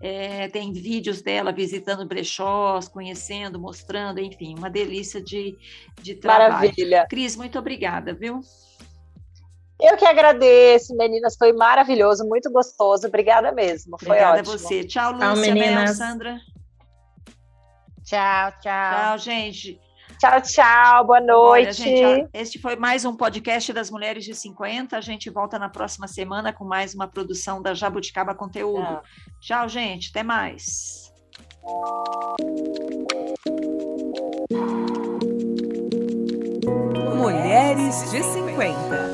É, tem vídeos dela visitando brechós, conhecendo, mostrando, enfim, uma delícia de, de trabalho. Maravilha. Cris, muito obrigada, viu? Eu que agradeço, meninas. Foi maravilhoso, muito gostoso. Obrigada mesmo. Foi Obrigada ótimo. a você. Tchau, Lúcia, tchau, meninas. Mel, Sandra. Tchau, tchau. Tchau, gente. Tchau, tchau. Boa noite. Olha, gente, este foi mais um podcast das Mulheres de 50. A gente volta na próxima semana com mais uma produção da Jabuticaba Conteúdo. Tchau, tchau gente. Até mais. Mulheres de 50.